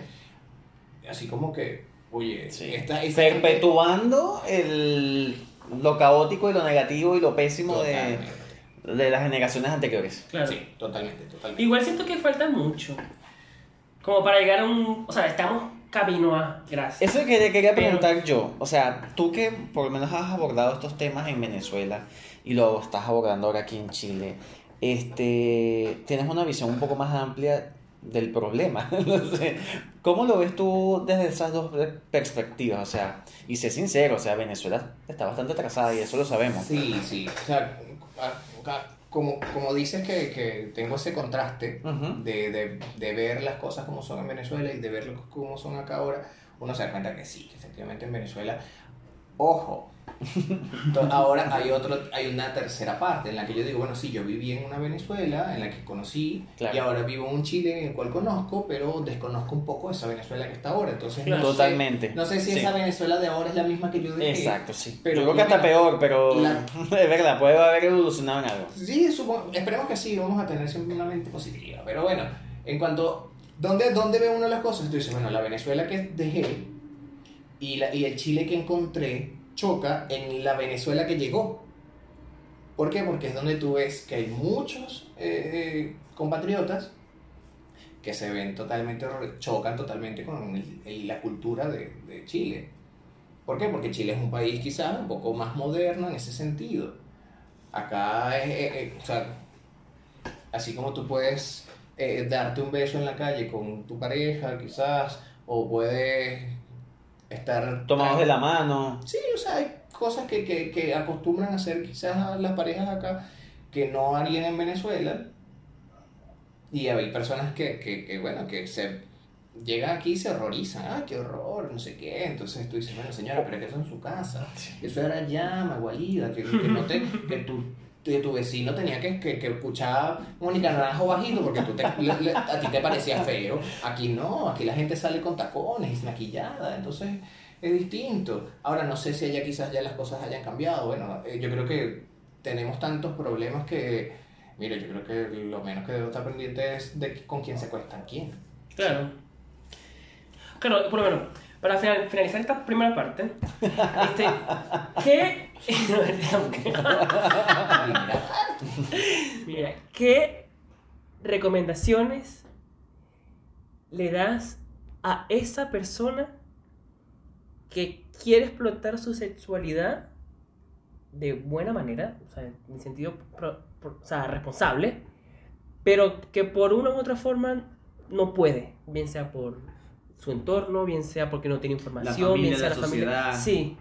Así como que, oye, Sí. esta, esta gente- Perpetuando el, lo caótico y lo negativo y lo pésimo de, de las generaciones anteriores. Claro. Sí, totalmente, totalmente. Igual siento que falta mucho. Como para llegar a un. O sea, estamos camino a. Gracias. Eso que te quería Pero- preguntar yo, o sea, tú que por lo menos has abordado estos temas en Venezuela y lo estás abordando ahora aquí en Chile, este, tienes una visión un poco más amplia del problema. No sé, ¿Cómo lo ves tú desde esas dos perspectivas? O sea, y sé sincero, o sea, Venezuela está bastante atrasada y eso lo sabemos. Sí, sí. O sea, como, como dices que, que tengo ese contraste de, de, de ver las cosas como son en Venezuela y de ver cómo son acá ahora, uno se da cuenta que sí, que efectivamente en Venezuela, ojo, ahora hay, otro, hay una tercera parte en la que yo digo, bueno, sí, yo viví en una Venezuela en la que conocí Claro. y ahora vivo en un Chile en el cual conozco, pero desconozco un poco esa Venezuela que está ahora. Entonces, no sé- Totalmente. no sé si Sí. esa Venezuela de ahora es la misma que yo dejé. Exacto, sí. Pero Yo creo que mira, peor, pero la- es verdad, puede haber evolucionado en algo. Sí, supongo, esperemos que sí, vamos a tener siempre una mente positiva. Pero bueno, en cuanto. ¿Dónde, dónde ve uno las cosas? Tú dices, bueno, la Venezuela que dejé y, la, y el Chile que encontré choca en la Venezuela que llegó. ¿Por qué? Porque es donde tú ves que hay muchos eh, compatriotas que se ven totalmente, chocan totalmente con el- el- la cultura de, de Chile. ¿Por qué? Porque Chile es un país quizás un poco más moderno en ese sentido. Acá, es, eh, eh, o sea, así como tú puedes eh, darte un beso en la calle con tu pareja, quizás, o puedes estar... Tomados de la mano. Sí, o sea, hay cosas que, que, que acostumbran a hacer quizás las parejas acá que no harían en Venezuela. Y hay personas que, que, que, bueno, que se llegan aquí y se horrorizan. ¡Ah, qué horror! No sé qué. Entonces tú dices, bueno, señora, pero que eso es su casa. Eso era llama, gualida, que, que, no te, que tu, que tu vecino tenía que, que, que escuchar Mónica Naranjo bajito porque tú te, a ti te parecía feo. Aquí no, aquí la gente sale con tacones y maquillada. Entonces es distinto. Ahora no sé si allá quizás ya las cosas hayan cambiado. Bueno, eh, yo creo que tenemos tantos problemas que, mira, yo creo que lo menos que debo estar pendiente es de con quién se cuesta quién. Claro. Claro, por lo para final- finalizar esta primera parte, este, ¿qué... Mira, Mira, ¿qué recomendaciones le das a esa persona que quiere explotar su sexualidad de buena manera, o sea, en sentido o sea, responsable, pero que por una u otra forma no puede, bien sea por su entorno, bien sea porque no tiene información, familia, bien sea la la familia. sociedad. Sí,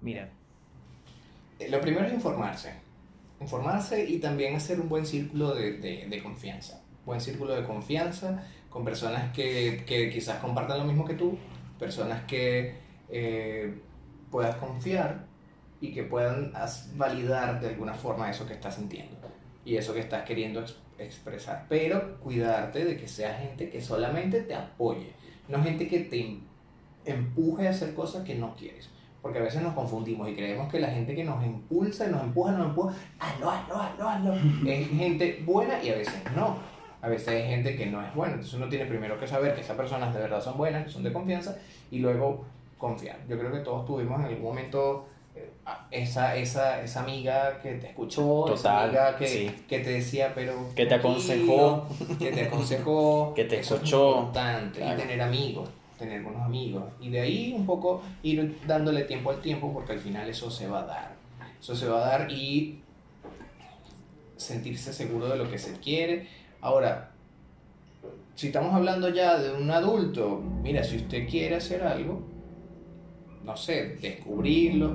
Mira, Eh, Lo primero es informarse. Informarse y también hacer un buen círculo de, de, de confianza. Buen círculo de confianza con personas que, que quizás compartan lo mismo que tú, personas que eh, puedas confiar y que puedan validar de alguna forma eso que estás sintiendo y eso que estás queriendo expresar. Pero cuidarte de que sea gente que solamente te apoye, no gente que te em- empuje a hacer cosas que no quieres. Porque a veces nos confundimos y creemos que la gente que nos impulsa, nos empuja, nos empuja, hazlo, hazlo, hazlo, hazlo, es gente buena y a veces no. A veces hay gente que no es buena. Entonces uno tiene primero que saber que esas personas de verdad son buenas, que son de confianza, y luego confiar. Yo creo que todos tuvimos en algún momento esa, esa, esa amiga que te escuchó, esa Total, amiga que, sí. que te decía, pero... Que te tranquilo, Que te aconsejó. Que te Eso es importante. Claro. Y tener amigos, tener buenos amigos. Y de ahí un poco ir dándole tiempo al tiempo porque al final eso se va a dar. Eso se va a dar y sentirse seguro de lo que se quiere. Ahora, si estamos hablando ya de un adulto, mira, si usted quiere hacer algo, no sé, descubrirlo,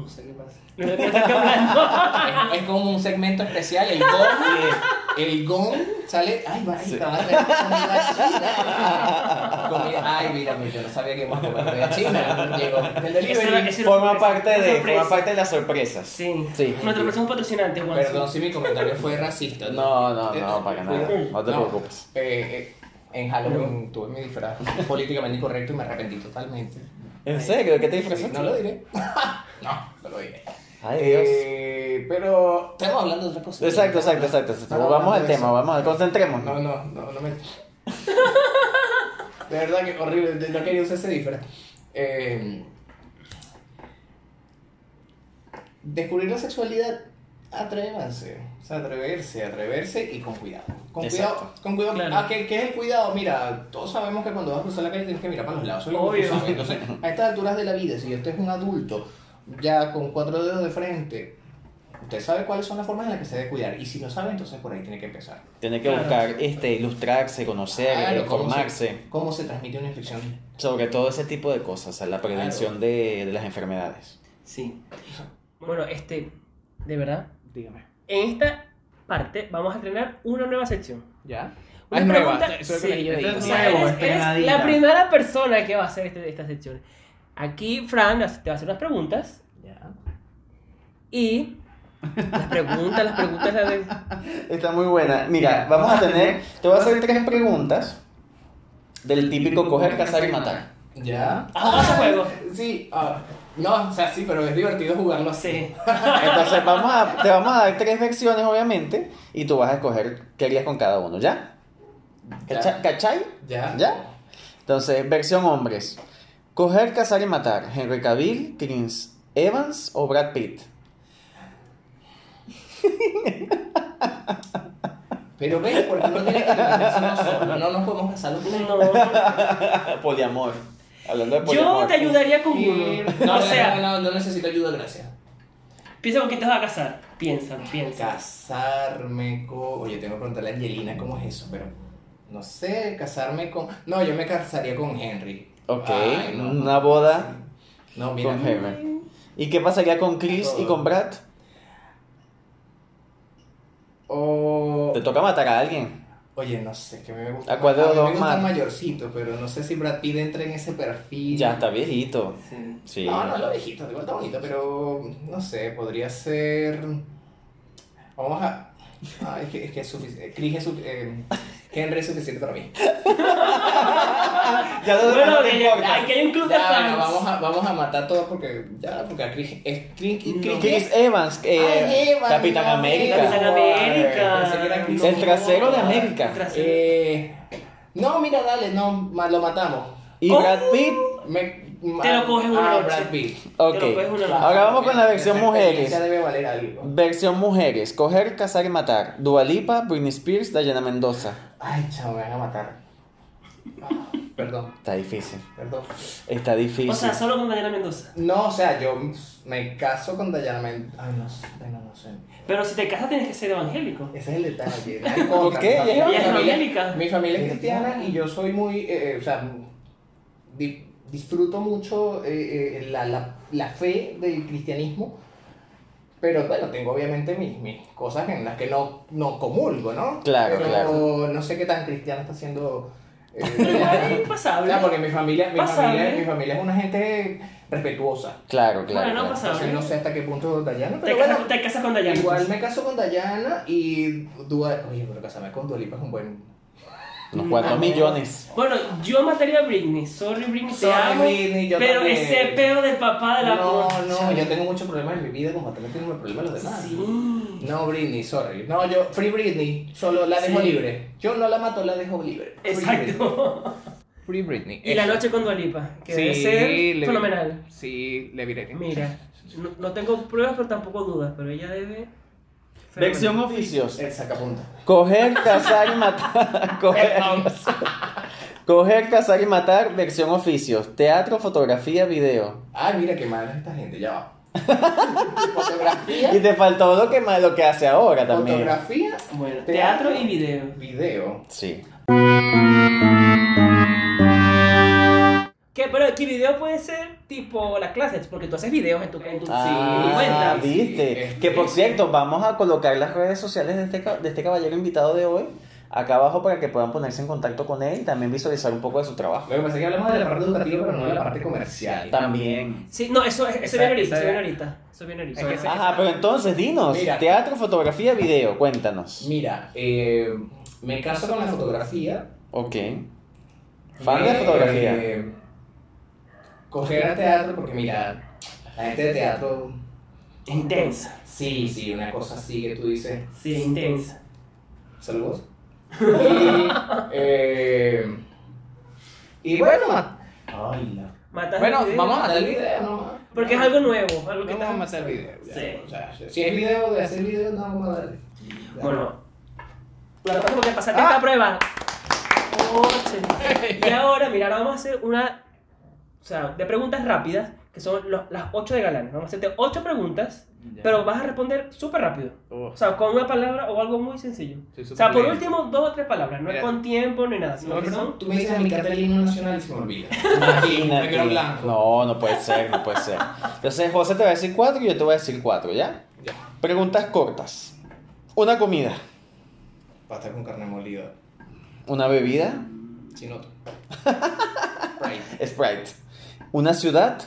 no sé qué pasa. No sé de qué estás hablando. es, es como un segmento especial, el gong, el gong sale, ay, va, a traer comida china. Comida- ay, mira, mira, yo no sabía que íbamos a comer comida china. Llegó el delivery. Forma parte de, sorpresa. forma parte de las sorpresas. Sí. Sí. Nuestro próximo patrocinante, Juan. Perdón si mi comentario fue racista. No, no, no, para nada. No te No. preocupes. Eh, eh, en Halloween tuve mi disfraz políticamente incorrecto y me arrepentí totalmente. ¿En serio? ¿Qué te Sí, disfrazaste? no lo diré. no, no lo diré. Ay, Dios. Eh, pero estamos hablando de otra cosa. Exacto, exacto, exacto. Vamos al tema, vamos, concentrémonos. No, no, no, no me. De verdad que horrible, no quería usar ese disfraz. Eh, descubrir la sexualidad, atrévanse. O sea, atreverse, atreverse y con cuidado. Con Exacto. cuidado, con cuidado. Claro. Ah, ¿qué, qué es el cuidado? Mira, todos sabemos que cuando vas a cruzar la calle tienes que mirar para los lados. Obvio. Entonces, a estas alturas de la vida, si usted es un adulto, ya con cuatro dedos de frente, usted sabe cuáles son las formas en las que se debe cuidar. Y si no sabe, entonces por ahí tiene que empezar. Tiene que Claro. buscar este, ilustrarse, conocer, Claro, ¿cómo informarse. se- ¿Cómo se transmite una infección? Sobre todo ese tipo de cosas, o sea, la prevención de, de las enfermedades. Sí. Bueno, este, de verdad, dígame. En esta parte vamos a estrenar una nueva sección. ¿Ya? Una Ah, es nueva. pregunta- Eso es sí, que yo digo. O es sea, nuevo, eres- eres la primera persona que va a hacer este- esta sección. Aquí Fran te va a hacer unas preguntas Ya. y las preguntas, las preguntas las de... Está muy buena. Mira, vamos a tener, te voy a hacer tres preguntas del típico coger, cazar y matar. ¿Ya? Ah, ese juego. Sí, ah, no, o sea, sí, pero es divertido jugarlo así. Sí. Entonces vamos a, te vamos a dar tres versiones, obviamente, y tú vas a escoger qué harías con cada uno, ¿ya? Ya. ¿Cacha- ¿Cachai? ¿Ya? ¿Ya? Entonces, versión hombres. Coger, cazar y matar. Henry Cavill, Chris Evans o Brad Pitt. Pero ven, porque no tiene que solo, no nos podemos casar los. No. poliamor. Hablando de Yo te ayudaría con uno. No, o sea, no, no, no necesito ayuda, gracias. piensa con quién te vas a casar. Piensa, piensa. Casarme con. Oye, tengo que preguntarle a Angelina cómo es eso, pero. No sé, casarme con. No, yo me casaría con Henry. Ok, Ay, no, una no. boda No, mira. con Henry. ¿Y qué pasaría con Chris y con Brad? O. Te toca matar a alguien. Oye, no sé, que me gusta. ¿A de me dos gusta más? mayorcito, pero no sé si Brad Pitt entra en ese perfil. Ya está viejito. Sí. Sí. No, no, lo viejito, igual está bonito, pero no sé, podría ser. Vamos a. Ah, es que es, que es suficiente. Chris es su- eh, Henry es suficiente para mí. Ya lo Bueno, que- importa. hay que hay un club de Ya, fans. bueno, vamos a, vamos a matar todo porque. Ya, porque a Chris. Es, Chris, Chris, No. Chris Evans, eh, Ay, Evans, Capitán no, América. Capitán América. Chris El trasero de América. trasero. Eh, no, mira, dale, no, lo matamos. Y Oh. Brad Pitt. Me, Te lo coges una ah, noche. Brad Pitt. Ok. Te lo puedes una noche. Ahora vamos con la versión Esa mujeres. debe valer algo. Versión mujeres. Coger, cazar y matar. Dua Lipa, Britney Spears, Dayana Mendoza. Ay, chao, me van a matar. Ah, Perdón, Está difícil. perdón. Está difícil. O sea, solo con Dayana Mendoza. No, o sea, yo me caso con Dayana Mendoza. Ay, no no sé. Pero si te casas tienes que ser evangélico. Ese es el detalle. ¿Por qué? Mi Ella es familia, evangélica. mi familia es cristiana y yo soy muy, eh, eh, o sea, di- disfruto mucho eh, eh, la, la, la fe del cristianismo, pero bueno, tengo obviamente mis, mis cosas en las que no, no comulgo, ¿no? Claro, pero claro. no sé qué tan cristiano está siendo... eh, Ay, o pasable. sea, porque mi familia, mi Pasable. familia, mi familia es una gente respetuosa. Claro, claro. Bueno, claro. pasa. Entonces no sé hasta qué punto Dayana, Te pero casas, bueno, te casas con Dayana. igual pues. me caso con Dayana y Dua, oye, pero casarme con Dua Lipa es un buen Unos cuantos millones. Bueno, yo mataría a Britney. Sorry, Britney, te Sorry, amo. Britney, yo pero también. ese pedo del papá de la No, no, yo tengo muchos problemas en mi vida como también tengo problemas los demás. Sí. No, Britney, sorry. No, yo, Free Britney, solo la dejo Sí. libre. Yo no la mato, la dejo libre. Free Britney. Exacto. Free Britney. Y la noche con Dualipa, que Sí, debe ser fenomenal. Sí, le viré. Mira, no, no tengo pruebas, pero tampoco dudas, pero ella debe. Versión oficios. El sacapunta. Coger, cazar y matar. Coger, coger, cazar y matar. Versión oficios. Teatro, fotografía, video. Ay, mira qué mal es esta gente, ya va. Fotografía, Y te faltó lo que, más- lo que hace ahora también. fotografía, Bueno, teatro y video. video. Sí. Pero aquí video puede ser tipo las clases, porque tú haces videos en tu, en tu Ah, cuenta. viste. Sí, que por sí. cierto, vamos a colocar las redes sociales de este, de este caballero invitado de hoy acá abajo para que puedan ponerse en contacto con él y también visualizar un poco de su trabajo. Lo que pasa es que hablamos de la parte educativa, pero no de la parte comercial. También. Sí, no, eso, eso Esa- viene ahorita, esa- eso viene ahorita. Eso viene ahorita. Es que ese- Ajá, pero entonces dinos, Mira. teatro, fotografía, video, cuéntanos. Mira, eh, me caso con la fotografía. Ok. Fan de Me, fotografía. eh, coger a teatro, porque mira, la gente de teatro, Es intensa. sí, sí, una cosa así que tú dices, Sí, es intensa. saludos. Y, eh, y bueno, ay, la- Bueno, video. vamos a matar el video, no. Porque es algo nuevo, algo que Vamos a el video. ya. Sí. O sea, si es video de hacer video, no vamos a darle. Bueno, la que pasaste Ah. esta prueba. Oche. Y ahora, mira, ahora vamos a hacer una. O sea, de preguntas rápidas, que son los- las 8 de Galán. Vamos a hacerte 8 preguntas, Ya. pero vas a responder súper rápido. Oh, O sea, con una palabra o algo muy sencillo. O sea, por lento. último, dos o tres palabras. No es con tiempo ni nada, No, no. son. Tú me dices a mi el himno nacional y se me olvida. Imagínate. No, no puede ser, no puede ser. Entonces José te va a decir cuatro y yo te voy a decir cuatro, ¿ya? Ya. Preguntas cortas. Una comida, Pasta con carne molida. una bebida, Chinoto. Sprite. Sprite. Una ciudad,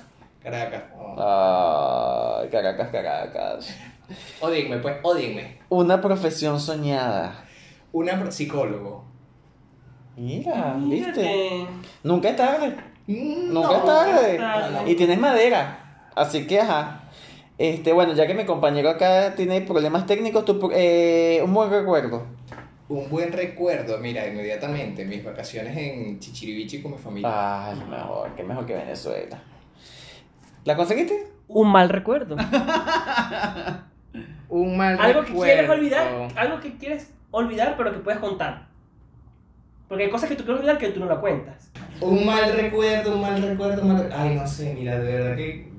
Caracas. Oh. ah, Caracas, Caracas. Odienme, pues, odienme. Una profesión soñada. Una pro- psicólogo. Mira, ¿viste? Mírate. Nunca es tarde. Mm, Nunca no. es tarde. tarde. Y tienes madera. Así que, ajá. Este, bueno, ya que mi compañero acá tiene problemas técnicos, tú, eh, un buen recuerdo. Un buen recuerdo, mira, inmediatamente, mis vacaciones en Chichirivichi con mi familia. Ay, mejor, qué mejor que Venezuela. ¿La conseguiste? Un mal recuerdo. Un mal algo que quieres olvidar, algo que quieres olvidar, pero que puedes contar. Porque hay cosas que tú quieres olvidar que tú no la cuentas. Un mal recuerdo, un mal recuerdo, un mal Ay, no sé, mira, de verdad que.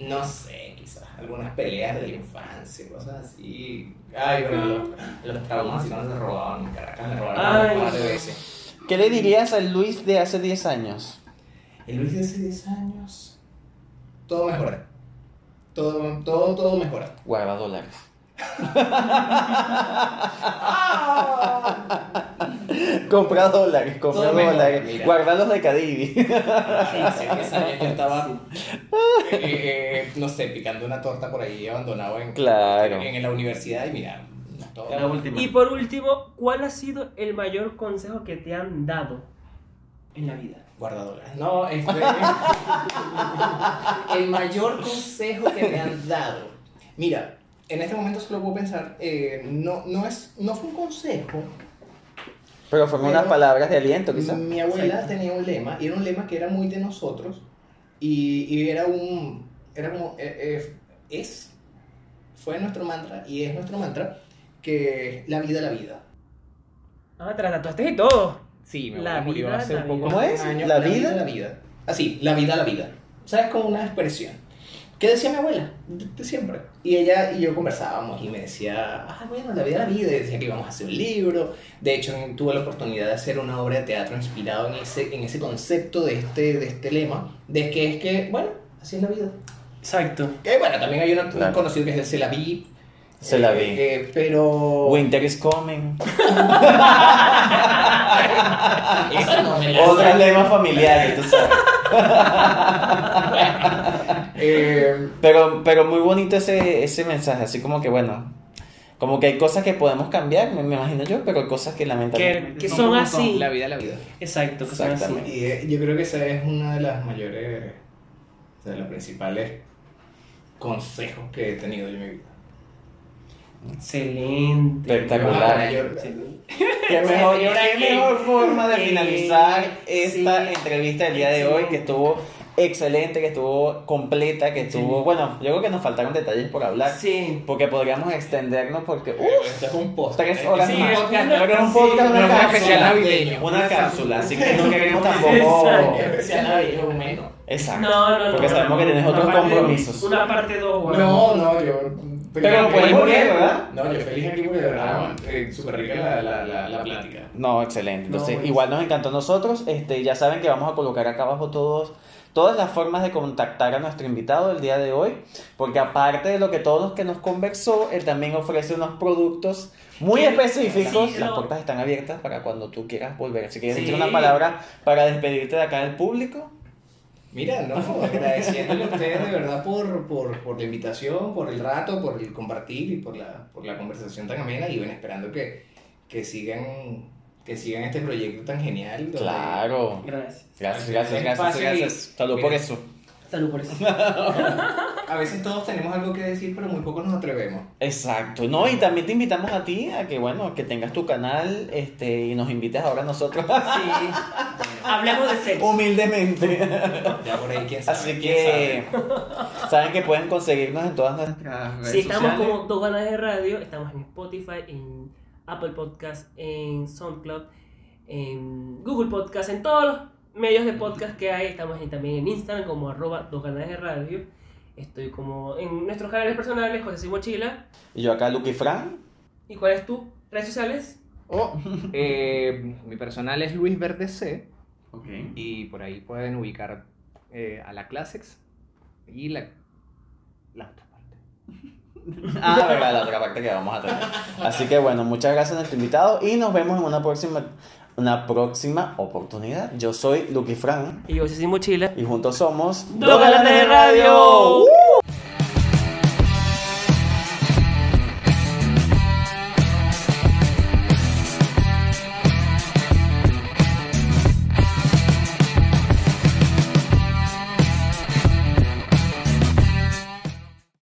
mm, No sé, quizás algunas peleas de la infancia, cosas así. Ay, bueno, los, los traumas si no se robaban en Caracas, me robaron Ay, un par de veces. ¿Qué le dirías al Luis de hace 10 años? El Luis de hace 10 años. Todo mejora. Todo, todo, todo mejora. Guarda dólares. compra dólares, compra dólares. mira. Guarda los de Cadivi. Hace 10 años yo estaba, eh, eh, no sé, picando una torta por ahí abandonado en, Claro. en, en la universidad y mira, todo. La última. Y por último, ¿cuál ha sido el mayor consejo que te han dado en la vida? Guardadoras. No, este. el mayor consejo que me han dado. Mira, en este momento solo puedo pensar, eh, no, no, es, no fue un consejo. Pero fueron unas palabras de aliento, quizás. Mi abuela tenía un lema, y era un lema que era muy de nosotros, y, y era un. Era como. eh, eh, es. Fue nuestro mantra, y es nuestro mantra, que la vida, la vida. Ah, te la tatuaste y todo. Sí, me La abuela murió vida, hace la un poco vida. ¿Cómo es? un año. ¿La vida? La vida. Así, la vida, la vida. ¿Sabes? Como una expresión. ¿Qué decía mi abuela? De, de siempre. Y ella y yo conversábamos y me decía, ah, bueno, la vida, la vida. Y decía que íbamos a hacer un libro. De hecho, tuve la oportunidad de hacer una obra de teatro inspirado en ese, en ese concepto de este, de este lema. De que es que, bueno, así es la vida. Exacto. Que bueno, también hay una- Claro. un conocido que es el Se la vi. Se la Eh, vi. eh, pero. Winter is coming. Otros lemas familiares, tú sabes. Eh, Pero, pero muy bonito ese, ese mensaje, así como que bueno, como que hay cosas que podemos cambiar, me, me imagino yo, pero hay cosas que Que, lamentablemente... que son así. La vida, la vida. Exacto, que son así. Y eh, yo creo que esa es una de las mayores, o sea, de los principales consejos que he tenido yo en mi vida. Excelente. Espectacular. Ah, yo- Qué mejor, qué que- mejor forma de que- finalizar esta sí. entrevista del día de hoy, que estuvo excelente, que estuvo completa, que estuvo... Sí. Bueno, yo creo que nos faltaron detalles por hablar, Sí. porque podríamos extendernos porque... ¡uh! Esto es un post. Tres horas Sí, más. Yo una- creo que es un podcast, una una cápsula. especial navideño. Una cápsula, así que no queremos tampoco... Exacto. Especial navideño menos. Exacto. No, no, no. Porque sabemos que tienes Una otros parte- compromisos. Una parte 2, No, no, yo. Pero puedes volver, ¿verdad? No, yo feliz aquí porque de verdad, eh, súper rica la, la, la, la plática. No, excelente. Entonces, No, igual nos encantó a nosotros. Este, ya saben que vamos a colocar acá abajo todos, todas las formas de contactar a nuestro invitado el día de hoy. Porque aparte de lo que todos los que nos conversó, él también ofrece unos productos muy específicos. sí, las lo- puertas están abiertas para cuando tú quieras volver. Si quieres Sí. decir una palabra para despedirte de acá del público. Mira, no, agradeciéndole a ustedes de verdad por, por, por la invitación, por el rato, por el compartir y por la, por la conversación tan amena y bueno, esperando que, que sigan que sigan este proyecto tan genial. donde- Claro. Gracias. Gracias, gracias, gracias, gracias. Salud por eso. Salud por eso. A veces todos tenemos algo que decir, pero muy pocos nos atrevemos. Exacto, no, y también te invitamos a ti a que, bueno, que tengas tu canal este, y nos invites ahora a nosotros Sí. Hablemos de sexo. humildemente. Ya por ahí, quién sabe. Así quién que saben que pueden conseguirnos en todas nuestras redes Sí, estamos sociales. como dos ganas de radio. Estamos en Spotify, en Apple Podcast, en SoundCloud, en Google Podcast, en todos los medios de podcast que hay. Estamos en- también en Instagram como arroba dos ganas de radio. Estoy como en nuestros canales personales, José Sin Mochila. Y yo acá, Lucky Fran. ¿Y cuál es tu redes sociales? Oh, eh, mi personal es Luis Verde C. Y por ahí pueden ubicar eh, a la Classics y la, la otra Ah, verdad, la otra parte que vamos a tener. Así que bueno, muchas gracias a nuestro invitado y nos vemos en una próxima, una próxima oportunidad. Yo soy Lucky Fran Y José Sin Mochila. y juntos somos Dos Galantes de Radio.